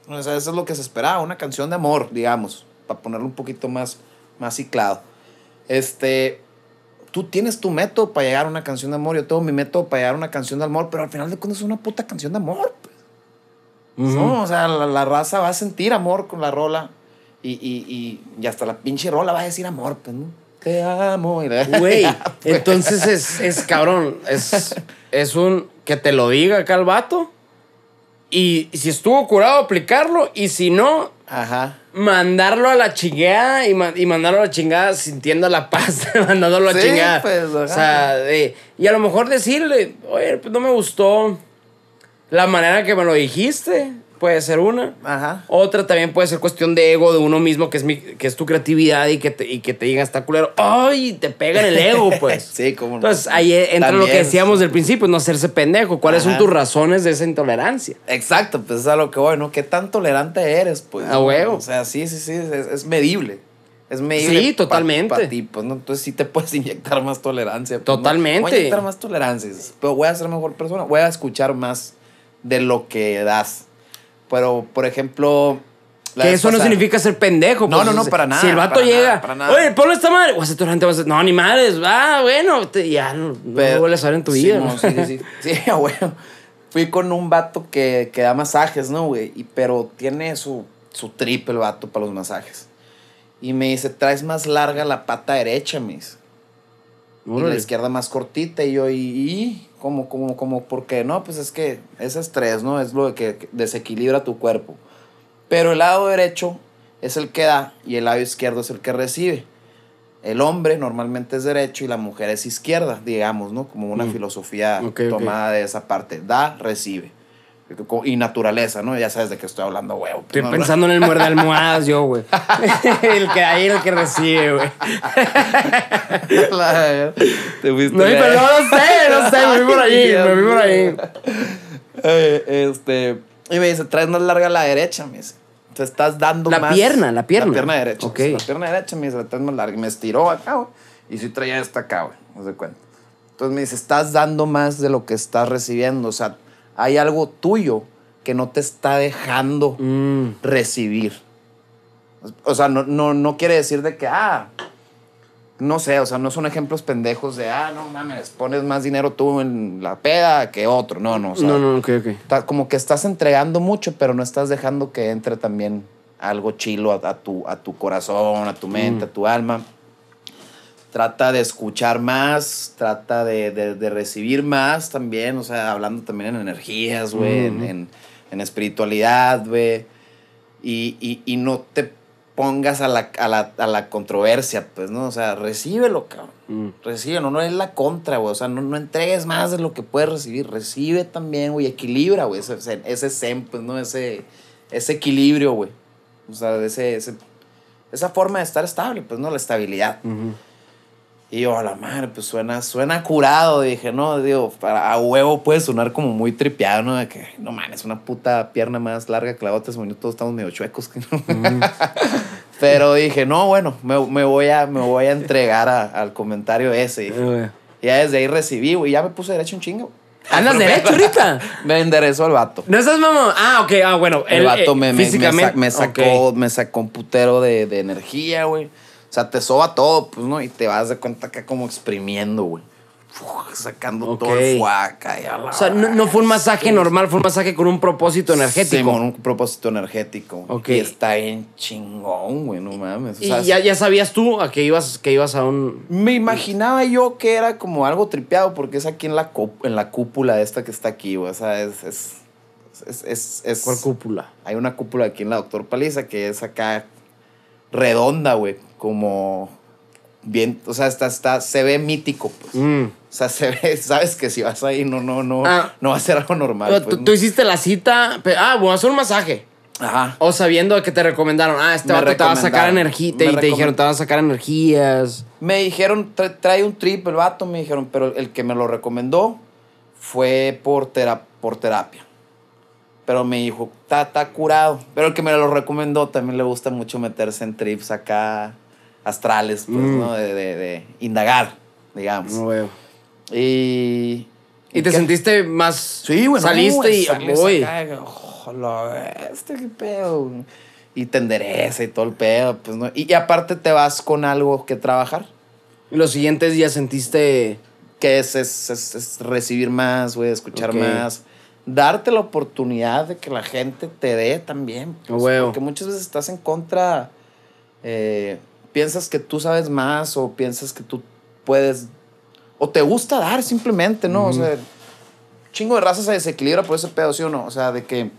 [SPEAKER 2] O sea, eso es lo que se esperaba, una canción de amor, digamos, para ponerlo un poquito más, más ciclado. Este, tú tienes tu método para llegar a una canción de amor, yo tengo mi método para llegar a una canción de amor, pero al final de cuentas es una puta canción de amor, No, o sea, la, la raza va a sentir amor con la rola y, y, y, y hasta la pinche rola va a decir amor, pues, ¿no? Te amo.
[SPEAKER 3] Güey,
[SPEAKER 2] Pues,
[SPEAKER 3] entonces es, es cabrón. Es, es un que te lo diga acá el vato. Y si estuvo curado, aplicarlo. Y si no,
[SPEAKER 2] Ajá.
[SPEAKER 3] mandarlo a la chingada y, ma- y mandarlo a la chingada sintiendo la paz, mandándolo a la
[SPEAKER 2] Sí,
[SPEAKER 3] chingada.
[SPEAKER 2] pues,
[SPEAKER 3] o sea, de- y a lo mejor decirle, oye, pues no me gustó la manera que me lo dijiste, puede ser una.
[SPEAKER 2] Ajá.
[SPEAKER 3] Otra también puede ser cuestión de ego de uno mismo, que es, mi, que es tu creatividad y que te, y que te digan, está culero. ¡Ay! Te pega en el ego, pues.
[SPEAKER 2] Sí, cómo no.
[SPEAKER 3] Entonces ahí entra lo que decíamos del principio, no hacerse pendejo. ¿Cuáles son tus razones de esa intolerancia?
[SPEAKER 2] Exacto, pues es a lo que voy, ¿no? ¿Qué tan tolerante eres, pues?
[SPEAKER 3] A huevo.
[SPEAKER 2] O sea, sí, sí, sí, es, es medible. Es medible.
[SPEAKER 3] Sí, totalmente.
[SPEAKER 2] pa' ti, pues, ¿no? Entonces sí te puedes inyectar más tolerancia. pues, ¿no?
[SPEAKER 3] Totalmente.
[SPEAKER 2] Voy a inyectar más tolerancia, dices, pero voy a ser mejor persona, voy a escuchar más de lo que das. Pero, por ejemplo, La
[SPEAKER 3] que eso no significa ser pendejo.
[SPEAKER 2] No,
[SPEAKER 3] pues,
[SPEAKER 2] no, no, para nada,
[SPEAKER 3] Si el vato
[SPEAKER 2] para
[SPEAKER 3] llega,
[SPEAKER 2] nada, nada.
[SPEAKER 3] oye, ponle esta madre, o sea, tu gente va a decir, no, ni madres, ah, bueno, te- ya no, no
[SPEAKER 2] Pero-
[SPEAKER 3] lo vuelves a ver en tu
[SPEAKER 2] Sí,
[SPEAKER 3] vida.
[SPEAKER 2] no,
[SPEAKER 3] ¿no?
[SPEAKER 2] sí, sí, sí. Sí, bueno. Fui con un vato que, que da masajes, ¿no, güey? Y, pero tiene su, su trip el vato para los masajes. Y me dice, traes más larga la pata derecha, me Y la izquierda más cortita. Y yo, ¿y? y? ¿Cómo, cómo, cómo? ¿Por qué? No, pues es que ese estrés, ¿no? Es lo que desequilibra tu cuerpo. Pero el lado derecho es el que da y el lado izquierdo es el que recibe. El hombre normalmente es derecho y la mujer es izquierda, digamos, ¿no? Como una
[SPEAKER 3] Mm.
[SPEAKER 2] filosofía
[SPEAKER 3] Ok, ok.
[SPEAKER 2] tomada de esa parte. Da, recibe. Y naturaleza, ¿no? Ya sabes de qué estoy hablando, pues,
[SPEAKER 3] Estoy
[SPEAKER 2] no,
[SPEAKER 3] pensando en el muerde almohadas yo, güey. el que ahí, el que recibe, güey.
[SPEAKER 2] La- Te fuiste
[SPEAKER 3] No, pero no, sé, no sé, me vi por ahí, me vi por ahí.
[SPEAKER 2] Eh, este, y me dice, traes más larga la derecha, me dice. Te estás dando
[SPEAKER 3] La
[SPEAKER 2] más.
[SPEAKER 3] pierna, la pierna.
[SPEAKER 2] La pierna derecha.
[SPEAKER 3] Ok.
[SPEAKER 2] La pierna derecha, me dice, la traes más larga. Y me estiró acá, güey. Y sí traía esta acá, güey. No se cuenta. Entonces me dice, estás dando más de lo que estás recibiendo. O sea, hay algo tuyo que no te está dejando
[SPEAKER 3] Mm,
[SPEAKER 2] recibir. O sea, no, no, no quiere decir de que, ah, no sé, o sea, no son ejemplos pendejos de, ah, no mames, pones más dinero tú en la peda que otro. No, no, o sea,
[SPEAKER 3] no, no, ok, ok.
[SPEAKER 2] como que estás entregando mucho, pero no estás dejando que entre también algo chilo a, a tu, a tu corazón, a tu mente,
[SPEAKER 3] Mm.
[SPEAKER 2] a tu alma. Trata de escuchar más, trata de, de- de recibir más también, o sea, hablando también en energías, güey, en-
[SPEAKER 3] Ujú.
[SPEAKER 2] en, en espiritualidad, güey. Y, y- y no te pongas a la, a, la, a la controversia, pues, ¿no? O sea, recíbelo, cabrón.
[SPEAKER 3] Mm.
[SPEAKER 2] Recíbelo, no es la contra, güey. O sea, no, no entregues más de lo que puedes recibir. Recibe también, güey. Equilibra, güey. Ese, ese, zen, pues, ¿no? Ese, ese equilibrio, güey. O sea, ese, ese- esa forma de estar estable, pues, ¿no? La estabilidad.
[SPEAKER 3] Ujú.
[SPEAKER 2] Y yo, a la madre, pues suena, suena curado. Dije, no, digo, para, a huevo puede sonar como muy tripeado, ¿no? De que, no mames, una puta pierna más larga que la otra. según yo, todos estamos medio chuecos. no. Pero dije, no, bueno, me, me voy, a, me voy a entregar a- al comentario ese.
[SPEAKER 3] Eh.
[SPEAKER 2] Y ya desde ahí recibí, güey. Ya me puse derecho un chingo.
[SPEAKER 3] ¿Andas derecho ahorita?
[SPEAKER 2] Me enderezó el vato.
[SPEAKER 3] No estás mamá. Ah, ok, ah, bueno.
[SPEAKER 2] El
[SPEAKER 3] él,
[SPEAKER 2] vato
[SPEAKER 3] eh,
[SPEAKER 2] me, me- me,
[SPEAKER 3] físicamente.
[SPEAKER 2] sa- me sacó, me sacó un putero de, de energía, güey. O sea, te soba todo, pues, ¿no? Y te vas de cuenta acá como exprimiendo, güey. Uf, Sacando todo el fuaca y a la
[SPEAKER 3] O sea, no, no fue un masaje normal, fue un masaje con un propósito energético.
[SPEAKER 2] Sí, con un propósito energético.
[SPEAKER 3] Ok.
[SPEAKER 2] Y está bien chingón, güey, no mames. O
[SPEAKER 3] y
[SPEAKER 2] sea,
[SPEAKER 3] ya, ya sabías tú a que ibas, que ibas a un.
[SPEAKER 2] Me imaginaba yo que era como algo tripeado porque es aquí en la, en la cúpula esta que está aquí, güey. O sea, es... es, es, es- es-
[SPEAKER 3] ¿Cuál cúpula?
[SPEAKER 2] Hay una cúpula aquí en la Doctor Paliza que es acá redonda, güey. Como bien, o sea, está, está, se ve mítico, pues.
[SPEAKER 3] Mm.
[SPEAKER 2] O sea, se ve, sabes que si vas ahí no, no, no,
[SPEAKER 3] Ah.
[SPEAKER 2] no va a ser algo normal.
[SPEAKER 3] Pero
[SPEAKER 2] pues,
[SPEAKER 3] tú, tú hiciste la cita. pe- Ah, bueno, hacer un masaje.
[SPEAKER 2] Ajá.
[SPEAKER 3] O sabiendo que te recomendaron, ah, este vato te va a sacar energía. Te, te
[SPEAKER 2] recomen-
[SPEAKER 3] dijeron, te va a sacar energías.
[SPEAKER 2] Me dijeron, tra- trae un trip el vato, me dijeron, pero el que me lo recomendó fue por, tera- por terapia. Pero me dijo, está curado. Pero el que me lo recomendó también le gusta mucho meterse en trips acá astrales, pues,
[SPEAKER 3] Mm.
[SPEAKER 2] ¿no? De, de- de indagar, digamos.
[SPEAKER 3] No veo.
[SPEAKER 2] Y...
[SPEAKER 3] Y te
[SPEAKER 2] qué?
[SPEAKER 3] sentiste más.
[SPEAKER 2] Sí, güey. no,
[SPEAKER 3] Saliste
[SPEAKER 2] güey,
[SPEAKER 3] y.
[SPEAKER 2] sales
[SPEAKER 3] Uy.
[SPEAKER 2] acá, y, "Oh, bestia, qué pedo. güey". Y te endereza y todo el pedo, pues, ¿no? Y, y aparte te vas con algo que trabajar.
[SPEAKER 3] Y los siguientes días sentiste.
[SPEAKER 2] que es, es, es- es recibir más, güey, escuchar
[SPEAKER 3] Ok.
[SPEAKER 2] más. Darte la oportunidad de que la gente te dé también. pues,
[SPEAKER 3] A huevo.
[SPEAKER 2] Porque muchas veces estás en contra, eh, piensas que tú sabes más o piensas que tú puedes, o te gusta dar simplemente, ¿no? O sea, chingo de raza se desequilibra por ese pedo, ¿sí o no? O sea, de que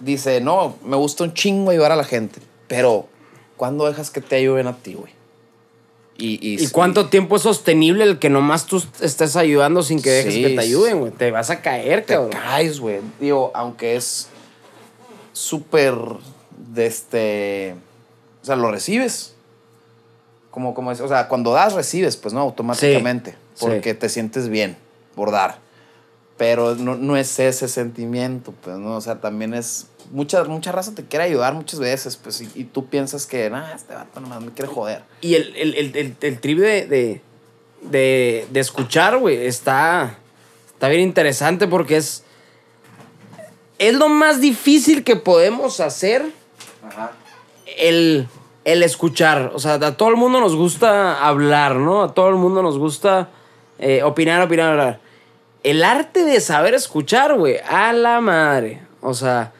[SPEAKER 2] dice, no, me gusta un chingo ayudar a la gente, pero ¿cuándo dejas que te ayuden a ti, güey? Y, y,
[SPEAKER 3] ¿Y cuánto tiempo es sostenible el que nomás tú estés ayudando sin que dejes
[SPEAKER 2] Sí,
[SPEAKER 3] que te ayuden, güey? Te vas a caer,
[SPEAKER 2] te
[SPEAKER 3] cabrón.
[SPEAKER 2] caes, güey. Digo, aunque es súper de este. O sea, lo recibes. Como, como es, o sea, cuando das, recibes, pues no, automáticamente.
[SPEAKER 3] Sí,
[SPEAKER 2] Porque te sientes bien por dar. Pero no, no es ese sentimiento, pues, ¿no? O sea, también es. Mucha, mucha raza te quiere ayudar muchas veces, pues, y, y tú piensas que, nah, este vato nomás me quiere joder.
[SPEAKER 3] Y el, el, el, el, el trip de, de, de, de escuchar, güey, está, está bien interesante porque es... es lo más difícil que podemos hacer
[SPEAKER 2] Ajá.
[SPEAKER 3] El, el escuchar. O sea, a todo el mundo nos gusta hablar, ¿no? A todo el mundo nos gusta eh, opinar, opinar, hablar. El arte de saber escuchar, güey, a la madre. O sea,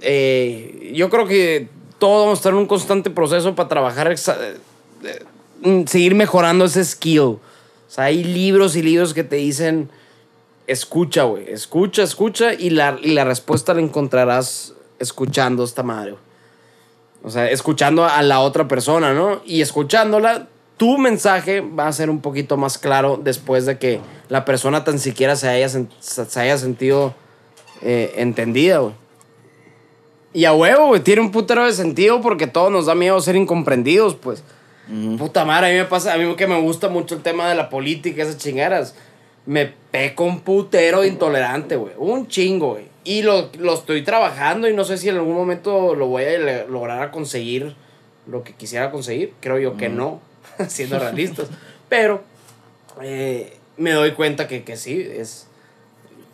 [SPEAKER 3] eh, yo creo que todos vamos a estar en un constante proceso para trabajar, eh, seguir mejorando ese skill. O sea, hay libros y libros que te dicen, escucha, güey, escucha, escucha, y la, y la respuesta la encontrarás escuchando esta madre, güey. O sea, escuchando a la otra persona, ¿no? Y escuchándola, tu mensaje va a ser un poquito más claro después de que la persona tan siquiera se haya, se haya sentido eh, entendida, güey. Y a huevo, güey, tiene un putero de sentido porque todos nos da miedo ser incomprendidos, pues. Puta madre, a mí me pasa, a mí que me gusta mucho el tema de la política, esas chingaras. Me peco un putero de intolerante, güey. Un chingo, güey. Y lo, lo estoy trabajando y no sé si en algún momento lo voy a lograr a conseguir lo que quisiera conseguir. Creo yo que no, siendo realistas. Pero eh, me doy cuenta que, que sí, es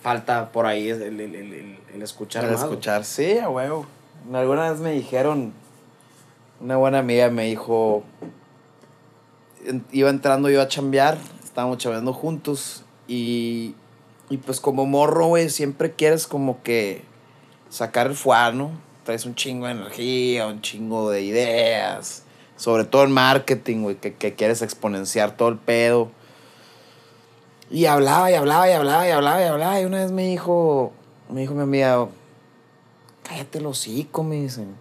[SPEAKER 3] falta por ahí el, el- el- el- el escuchar más, güey.
[SPEAKER 2] escuchar, sí, a huevo. Alguna vez me dijeron, una buena amiga me dijo, iba entrando yo a chambear, estábamos chambeando juntos y, y pues como morro, güey, siempre quieres como que sacar el fuá, ¿no? Traes un chingo de energía, un chingo de ideas, sobre todo en marketing, güey, que, que quieres exponenciar todo el pedo. Y hablaba y hablaba y hablaba y hablaba y hablaba. Y una vez me dijo, me dijo mi amiga, cállate el hocico, me dicen.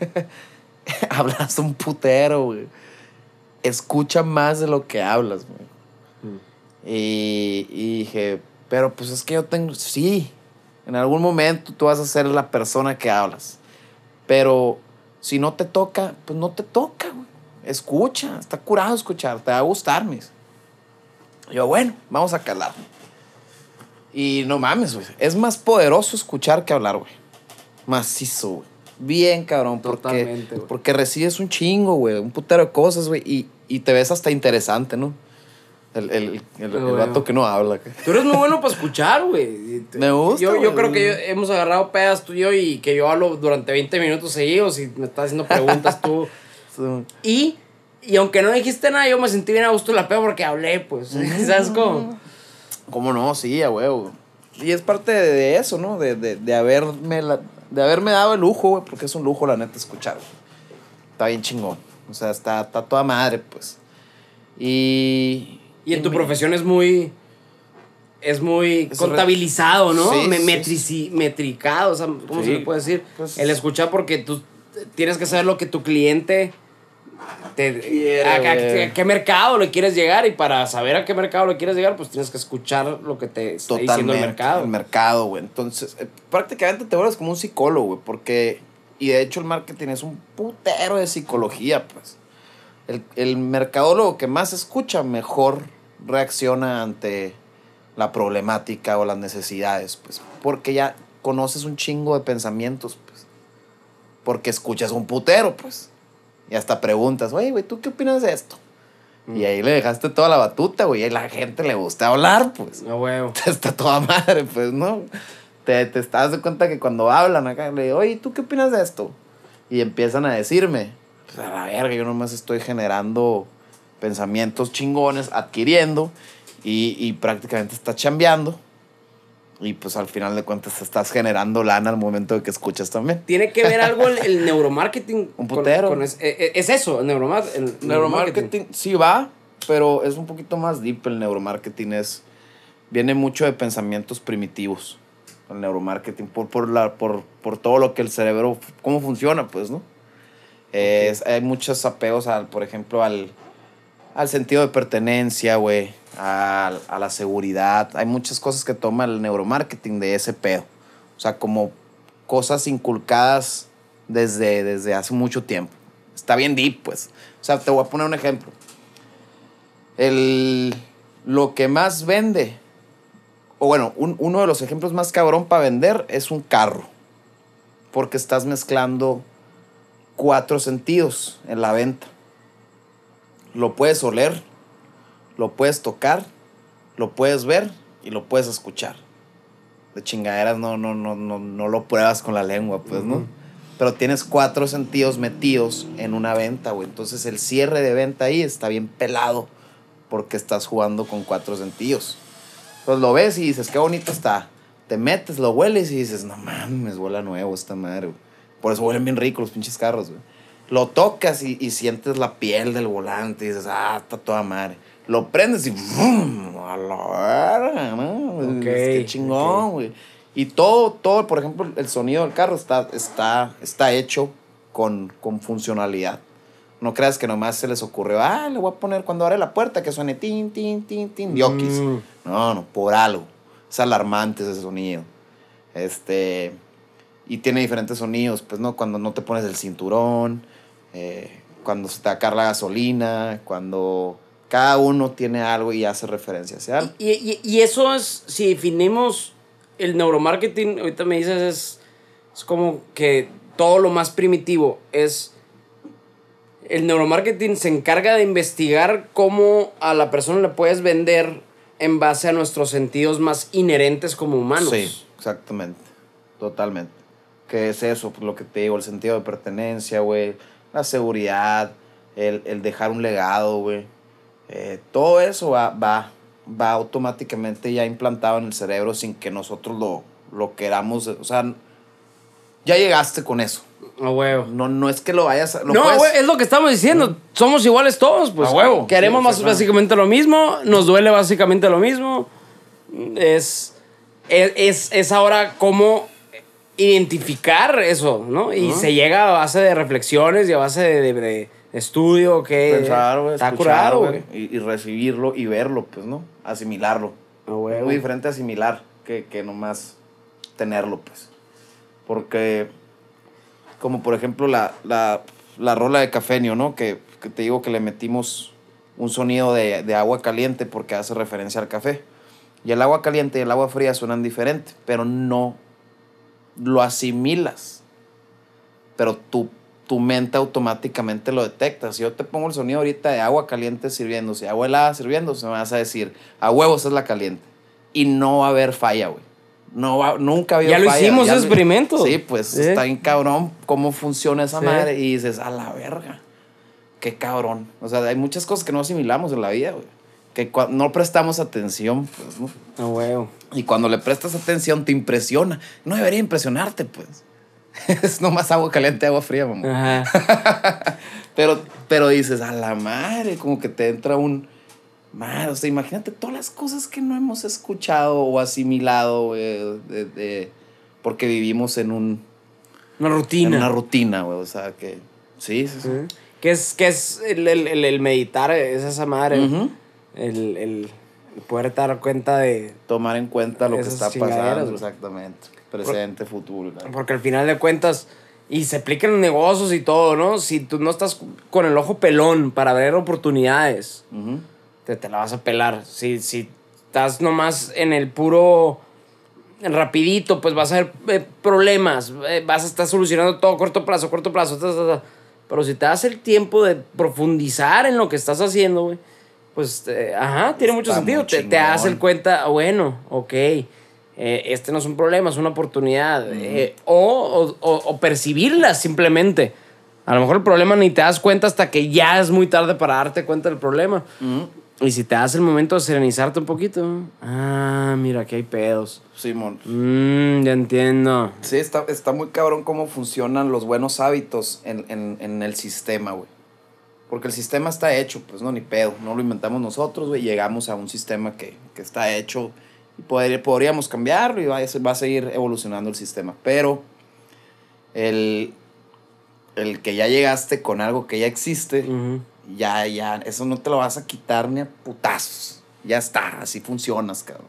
[SPEAKER 2] Hablas un putero, güey. Escucha más de lo que hablas, güey. Y, y dije, pero pues es que yo tengo, sí, en algún momento tú vas a ser la persona que hablas. Pero si no te toca, pues no te toca, güey. Escucha, está curado escuchar, te va a gustar, mis. Yo, bueno, vamos a calar. Y no mames, güey. Es más poderoso escuchar que hablar, güey. Macizo, güey. Bien, cabrón. Porque,
[SPEAKER 3] Totalmente, güey.
[SPEAKER 2] porque recibes un chingo, güey. Un putero de cosas, güey. Y, y te ves hasta interesante, ¿no? El, el, el, el vato que no habla.
[SPEAKER 3] Tú eres muy bueno para escuchar, güey.
[SPEAKER 2] Me gusta,
[SPEAKER 3] Yo, yo creo que yo- hemos agarrado pedas tú y yo y que yo hablo durante 20 minutos seguidos y me estás haciendo preguntas tú. Y, y aunque no dijiste nada, yo me sentí bien a gusto la peda porque hablé, pues. ¿Sabes cómo?
[SPEAKER 2] ¿Cómo no? Sí, a huevo. Y es parte de, eso, ¿no? De, de, de haberme la- de haberme dado el lujo, güey, porque es un lujo, la neta, escuchar. güey. Está bien chingón. O sea, está, está toda madre, pues. Y.
[SPEAKER 3] Y en tu profesión es muy. Es muy
[SPEAKER 2] Es
[SPEAKER 3] contabilizado, ¿no?
[SPEAKER 2] Sí,
[SPEAKER 3] Me-
[SPEAKER 2] sí,
[SPEAKER 3] metrici- metricado, o sea, ¿cómo se le puede decir?
[SPEAKER 2] Pues-
[SPEAKER 3] El escuchar porque tú tienes que saber lo que tu cliente te,
[SPEAKER 2] Quiere,
[SPEAKER 3] a, a-
[SPEAKER 2] güey.
[SPEAKER 3] a qué mercado le quieres llegar y para saber a qué mercado le quieres llegar, pues tienes que escuchar lo que te está diciendo
[SPEAKER 2] Totalmente.
[SPEAKER 3] el mercado.
[SPEAKER 2] El mercado, güey. Entonces, eh, prácticamente te vuelves como un psicólogo, güey, porque. Y de hecho, el marketing es un putero de psicología, pues. El, el mercadólogo que más escucha, mejor reacciona ante la problemática o las necesidades, pues. Porque ya conoces un chingo de pensamientos, pues. Porque escuchas un putero, pues. Y hasta preguntas, oye, güey, ¿tú qué opinas de esto? Y ahí le dejaste toda la batuta, güey. Y la gente le gusta hablar, pues
[SPEAKER 3] No, huevo.
[SPEAKER 2] está toda madre, pues, ¿no? Te, te estás de cuenta que cuando hablan acá, le digo, oye, ¿tú qué opinas de esto? Y empiezan a decirme, pues a la verga, yo nomás estoy generando pensamientos chingones, adquiriendo, y, y prácticamente estás chambeando. Y pues al final de cuentas estás generando lana al momento de que escuchas también.
[SPEAKER 3] Tiene que ver algo el, el neuromarketing.
[SPEAKER 2] Un
[SPEAKER 3] con-
[SPEAKER 2] putero.
[SPEAKER 3] con es, eh, eh, es eso, el, neuromar el
[SPEAKER 2] Neuromarketing sí va, pero es un poquito más deep el neuromarketing. Es, viene mucho de pensamientos primitivos. El neuromarketing, por, por, la, por, por todo lo que el cerebro, cómo funciona, pues, ¿no? Es- hay muchos apegos, al, por ejemplo, al, al sentido de pertenencia, güey, al- a, la seguridad. Hay muchas cosas que toma el neuromarketing de ese pedo. O sea, como cosas inculcadas desde, desde hace mucho tiempo. Está bien deep, pues. O sea, te voy a poner un ejemplo. El, lo que más vende, o bueno, un- uno de los ejemplos más cabrón para vender es un carro. Porque estás mezclando cuatro sentidos en la venta. Lo puedes oler, lo puedes tocar, lo puedes ver y lo puedes escuchar. de chingaderas no, no, no, no, no lo pruebas con la lengua, pues, ¿no? Pero tienes cuatro sentidos metidos en una venta, güey. Entonces el cierre de venta ahí está bien pelado porque estás jugando con cuatro sentidos. Entonces lo ves y dices, qué bonito está. Te metes, lo hueles y dices, no mames, huele nuevo esta madre, güey. Por eso huelen bien ricos los pinches carros, güey. Lo tocas y, y sientes la piel del volante y dices, ah, está toda madre. Lo prendes y ¡vum! a la verga, ¿no? Qué chingón, güey. Y todo, todo, por ejemplo, el sonido del carro está, está, está hecho con, con funcionalidad. No creas que nomás se les ocurrió, ah, le voy a poner cuando abre la puerta que suene tin, tin, tin, tin, yokis.
[SPEAKER 3] Mm.
[SPEAKER 2] No, no, por algo. Es alarmante ese sonido. Este. Y tiene diferentes sonidos, pues, ¿no? Cuando no te pones el cinturón, eh, cuando se te acaba la gasolina, cuando cada uno tiene algo y hace referencia hacia algo.
[SPEAKER 3] Y, y- y eso es, si definimos el neuromarketing, ahorita me dices, es, es como que todo lo más primitivo es... El neuromarketing se encarga de investigar cómo a la persona le puedes vender en base a nuestros sentidos más inherentes como humanos.
[SPEAKER 2] Sí, exactamente. Totalmente. ¿Qué es eso? Pues lo que te digo, el sentido de pertenencia, güey. La seguridad, el, el dejar un legado, güey. Eh, todo eso va, va, va automáticamente ya implantado en el cerebro sin que nosotros lo, lo queramos. O sea, ya llegaste con eso.
[SPEAKER 3] A huevo.
[SPEAKER 2] No, no es que lo vayas a... lo
[SPEAKER 3] no,
[SPEAKER 2] puedes-
[SPEAKER 3] es lo que estamos diciendo. Somos iguales todos, pues.
[SPEAKER 2] A huevo.
[SPEAKER 3] Queremos
[SPEAKER 2] Sí,
[SPEAKER 3] más básicamente lo mismo, nos duele básicamente lo mismo. Es, es, es, es ahora cómo identificar eso, ¿no? Y se llega a base de reflexiones y a base de, de- de estudio, que
[SPEAKER 2] pensar, güey,
[SPEAKER 3] está
[SPEAKER 2] escuchar,
[SPEAKER 3] curado,
[SPEAKER 2] güey. y, y recibirlo y verlo, pues, ¿no? Asimilarlo.
[SPEAKER 3] A huevo.
[SPEAKER 2] Es muy diferente asimilar que, que nomás tenerlo, pues. Porque, como por ejemplo la, la, la rola de Cafenio, ¿no? Que, que te digo que le metimos un sonido de, de agua caliente porque hace referencia al café. Y el agua caliente y el agua fría suenan diferente, pero no lo asimilas. Pero tu, tu mente automáticamente lo detecta. Si yo te pongo el sonido ahorita de agua caliente sirviéndose, agua helada sirviéndose, me vas a decir, a huevos es la caliente. Y no va a haber falla, güey. No va, nunca ha habido
[SPEAKER 3] Ya lo
[SPEAKER 2] falla.
[SPEAKER 3] hicimos,
[SPEAKER 2] Ya
[SPEAKER 3] ese
[SPEAKER 2] lo-
[SPEAKER 3] experimento.
[SPEAKER 2] Sí, pues
[SPEAKER 3] Sí.
[SPEAKER 2] está bien cabrón cómo funciona esa
[SPEAKER 3] Sí.
[SPEAKER 2] madre. Y dices, a la verga. Qué cabrón. O sea, hay muchas cosas que no asimilamos en la vida, güey. Que no prestamos atención, pues, ¿no?
[SPEAKER 3] A huevo.
[SPEAKER 2] Y cuando le prestas atención te impresiona. No debería impresionarte, pues. es nomás agua caliente, agua fría, mamá.
[SPEAKER 3] Ajá.
[SPEAKER 2] Pero, pero dices, a la madre, como que te entra un... Madre, o sea, imagínate todas las cosas que no hemos escuchado o asimilado, güey, de, de- porque vivimos en, un,
[SPEAKER 3] Una
[SPEAKER 2] en
[SPEAKER 3] rutina.
[SPEAKER 2] una rutina, güey. O sea, que... Sí, sí, sí.
[SPEAKER 3] Que es, que es el, el- el- meditar, es esa madre. El, el- el poder dar cuenta de.
[SPEAKER 2] Tomar en cuenta lo que está pasando, exactamente. Presente, futuro. claro.
[SPEAKER 3] Porque al final de cuentas. Y se aplican en negocios y todo, ¿no? Si tú no estás con el ojo pelón para ver oportunidades, te, te la vas a pelar. Si, si estás nomás en el puro rapidito, pues vas a ver eh, problemas. eh, vas a estar solucionando todo corto plazo, corto plazo. ta, ta, ta. Pero si te das el tiempo de profundizar en lo que estás haciendo, güey, pues, eh, ajá, tiene mucho
[SPEAKER 2] Está
[SPEAKER 3] sentido. Te, te el cuenta, ah, bueno, ok, eh, este no es un problema, es una oportunidad. eh, o, o, o- percibirla simplemente. A lo mejor el problema ni te das cuenta hasta que ya es muy tarde para darte cuenta del problema. Y si te das el momento de serenizarte un poquito, ah, mira, aquí hay pedos.
[SPEAKER 2] Simón.
[SPEAKER 3] Mmm, ya entiendo.
[SPEAKER 2] Sí, está, está muy cabrón cómo funcionan los buenos hábitos en, en- en el sistema, güey. Porque el sistema está hecho, pues no, ni pedo. No lo inventamos nosotros, güey. Llegamos a un sistema que, que está hecho y poder- podríamos cambiarlo y va, a- va a seguir evolucionando el sistema. Pero el, el que ya llegaste con algo que ya existe,
[SPEAKER 3] Ujú.
[SPEAKER 2] ya, ya, eso no te lo vas a quitar ni a putazos. Ya está, así funcionas, cabrón.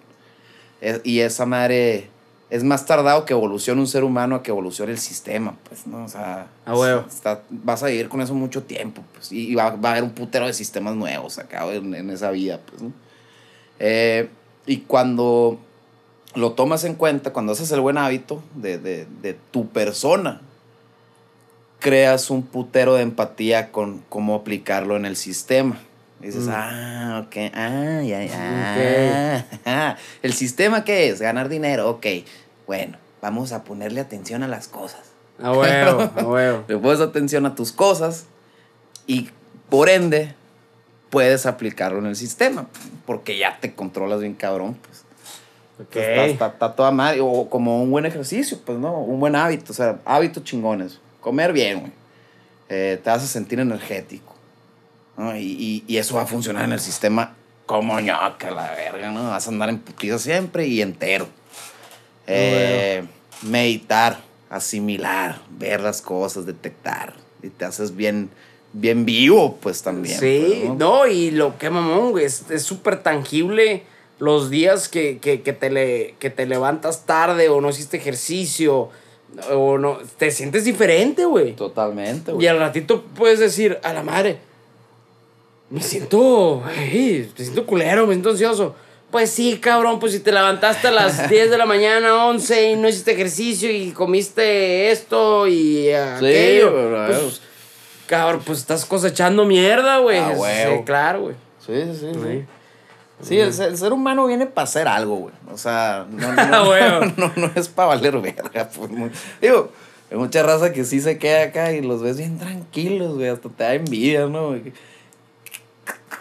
[SPEAKER 2] Es- y esa madre es más tardado que evolucione un ser humano a que evolucione el sistema, pues, ¿no? O sea,
[SPEAKER 3] A huevo.
[SPEAKER 2] está- vas a vivir con eso mucho tiempo, pues, y, y va, va a haber un putero de sistemas nuevos acá en, en esa vida, pues, ¿no? Eh, y cuando lo tomas en cuenta, cuando haces el buen hábito de, de, de tu persona, creas un putero de empatía con cómo aplicarlo en el sistema. Y dices, ah, ok, ah, ya, ya. ¿El sistema qué es? Ganar dinero, ok. Bueno, vamos a ponerle atención a las cosas.
[SPEAKER 3] A huevo, a huevo.
[SPEAKER 2] Le pones atención a tus cosas y por ende puedes aplicarlo en el sistema porque ya te controlas bien cabrón. Pues.
[SPEAKER 3] Ok.
[SPEAKER 2] Está, está, está toda madre. O como un buen ejercicio, pues, ¿no? Un buen hábito. O sea, hábitos chingones. Comer bien, güey. Eh, te vas a sentir energético. ¿No? Y, y, y eso va a funcionar en el sistema como ñoca, la verga, ¿no? Vas a andar en putiza siempre y entero. Eh, meditar, asimilar, ver las cosas, detectar. Y te haces bien, bien vivo, pues también.
[SPEAKER 3] Sí,
[SPEAKER 2] pues,
[SPEAKER 3] no, y lo que mamón, güey, es súper tangible los días que, que, que te le, que te levantas tarde o no hiciste ejercicio o no, te sientes diferente, güey.
[SPEAKER 2] Totalmente,
[SPEAKER 3] Y
[SPEAKER 2] güey.
[SPEAKER 3] al ratito puedes decir, a la madre, me siento, me siento culero, me siento ansioso. Pues sí, cabrón, pues si te levantaste a las 10 de la mañana, 11 y no hiciste ejercicio y comiste esto y aquello,
[SPEAKER 2] bro,
[SPEAKER 3] pues, cabrón, pues estás cosechando mierda, güey.
[SPEAKER 2] Ah,
[SPEAKER 3] Sí, claro, güey.
[SPEAKER 2] Sí, sí, sí.
[SPEAKER 3] Sí.
[SPEAKER 2] Sí, el ser, el ser humano viene para hacer algo, güey. O sea, no, no, no,
[SPEAKER 3] huevo.
[SPEAKER 2] no, no es para valer verga. Pues, muy- digo, hay mucha raza que sí se queda acá y los ves bien tranquilos, güey. Hasta te da envidia, ¿no? güey?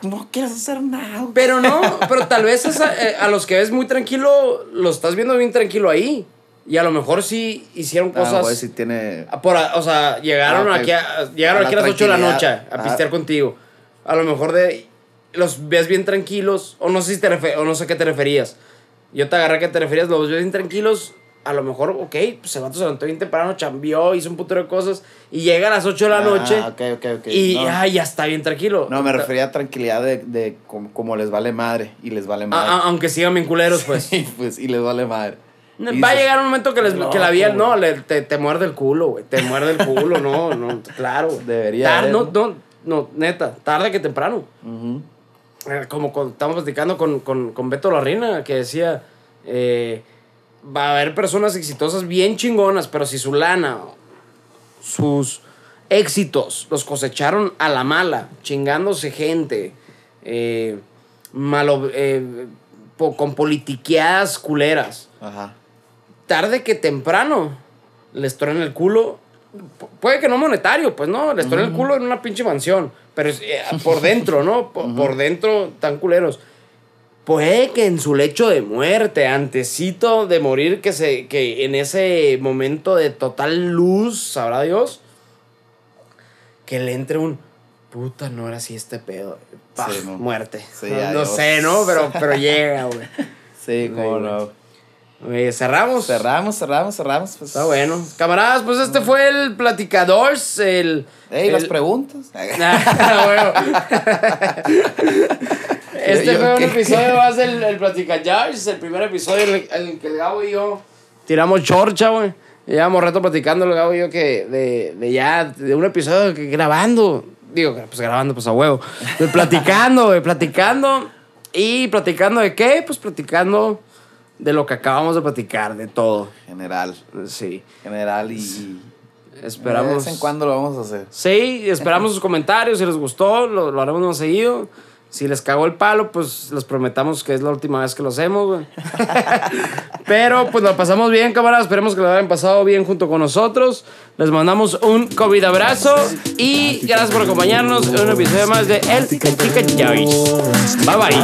[SPEAKER 2] No quieres hacer nada.
[SPEAKER 3] Pero no, pero tal vez esa- eh, a los que ves muy tranquilo, lo estás viendo bien tranquilo ahí. Y a lo mejor sí hicieron
[SPEAKER 2] Ah,
[SPEAKER 3] cosas.
[SPEAKER 2] güey, sí tiene...
[SPEAKER 3] Por, a- o sea, llegaron
[SPEAKER 2] Ah,
[SPEAKER 3] aquí a, llegaron
[SPEAKER 2] A la
[SPEAKER 3] aquí a las 8 de la noche a
[SPEAKER 2] Ah.
[SPEAKER 3] pistear contigo. A lo mejor de los ves bien tranquilos, o no sé si te o no sé a qué te referías. Yo te agarré a qué te referías, los ves bien tranquilos. A lo mejor, ok, pues el vato se levantó bien temprano, chambeó, hizo un putero de cosas. Y llega a las 8 de la noche.
[SPEAKER 2] Ah, ok, ok, ok.
[SPEAKER 3] Y
[SPEAKER 2] no,
[SPEAKER 3] ay, ya está bien tranquilo.
[SPEAKER 2] no, me refería a tranquilidad de, de como, como les vale madre. Y les vale madre.
[SPEAKER 3] ah, aunque sigan bien culeros, pues.
[SPEAKER 2] Y pues, y les vale madre.
[SPEAKER 3] Va a llegar un momento que, les,
[SPEAKER 2] "No,
[SPEAKER 3] que la vida,
[SPEAKER 2] ¿cómo?".
[SPEAKER 3] no, le- te, te muerde el culo, güey. Te muerde el culo, no, no, claro.
[SPEAKER 2] Debería
[SPEAKER 3] Tar- no,
[SPEAKER 2] ¿no?
[SPEAKER 3] no, neta, tarde que temprano. Eh, Como cuando estábamos platicando con, con, con Beto Larrina, que decía, eh, va a haber personas exitosas bien chingonas, pero si su lana, sus éxitos los cosecharon a la mala, chingándose gente, eh, malo, eh, po- con politiqueadas culeras
[SPEAKER 2] Ajá.
[SPEAKER 3] tarde que temprano les truena el culo. Pu- Puede que no monetario, pues no, les truena el culo en una pinche mansión. Pero eh, por dentro, ¿no? Por, por dentro tan culeros. Puede que en su lecho de muerte, antecito de morir, que, se, que en ese momento de total luz, sabrá Dios, que le entre un puta, no era así este pedo. Pah,
[SPEAKER 2] Sí, no.
[SPEAKER 3] Muerte.
[SPEAKER 2] Sí,
[SPEAKER 3] no sé, ¿no? Pero, pero llega, güey.
[SPEAKER 2] Sí, cómo no.
[SPEAKER 3] Cerramos.
[SPEAKER 2] Cerramos, cerramos, cerramos. Pues.
[SPEAKER 3] Está bueno. Camaradas, pues este fue el Platicadores, el...
[SPEAKER 2] Ey,
[SPEAKER 3] el-
[SPEAKER 2] las preguntas.
[SPEAKER 3] Ah, bueno. Este
[SPEAKER 2] Yo-
[SPEAKER 3] fue un episodio más del el Platicadores, el primer episodio en el, el que el Gabo y yo tiramos chorcha, güey. Llevamos rato platicando el Gabo y yo que de, de ya, de un episodio que grabando, digo, pues grabando pues a huevo, de platicando, güey, platicando. Y platicando de qué? Pues platicando de lo que acabamos de platicar, de todo.
[SPEAKER 2] General.
[SPEAKER 3] Sí.
[SPEAKER 2] General y. y
[SPEAKER 3] Esperamos.
[SPEAKER 2] De vez en cuando lo vamos a hacer.
[SPEAKER 3] Sí, esperamos sus comentarios. Si les gustó, lo, lo haremos más seguido. Si les cagó el palo, pues les prometamos que es la última vez que lo hacemos. Pero pues lo pasamos bien, camaradas. Esperemos que lo hayan pasado bien junto con nosotros. Les mandamos un COVID abrazo y gracias por acompañarnos en un episodio más de El Chica. Bye bye.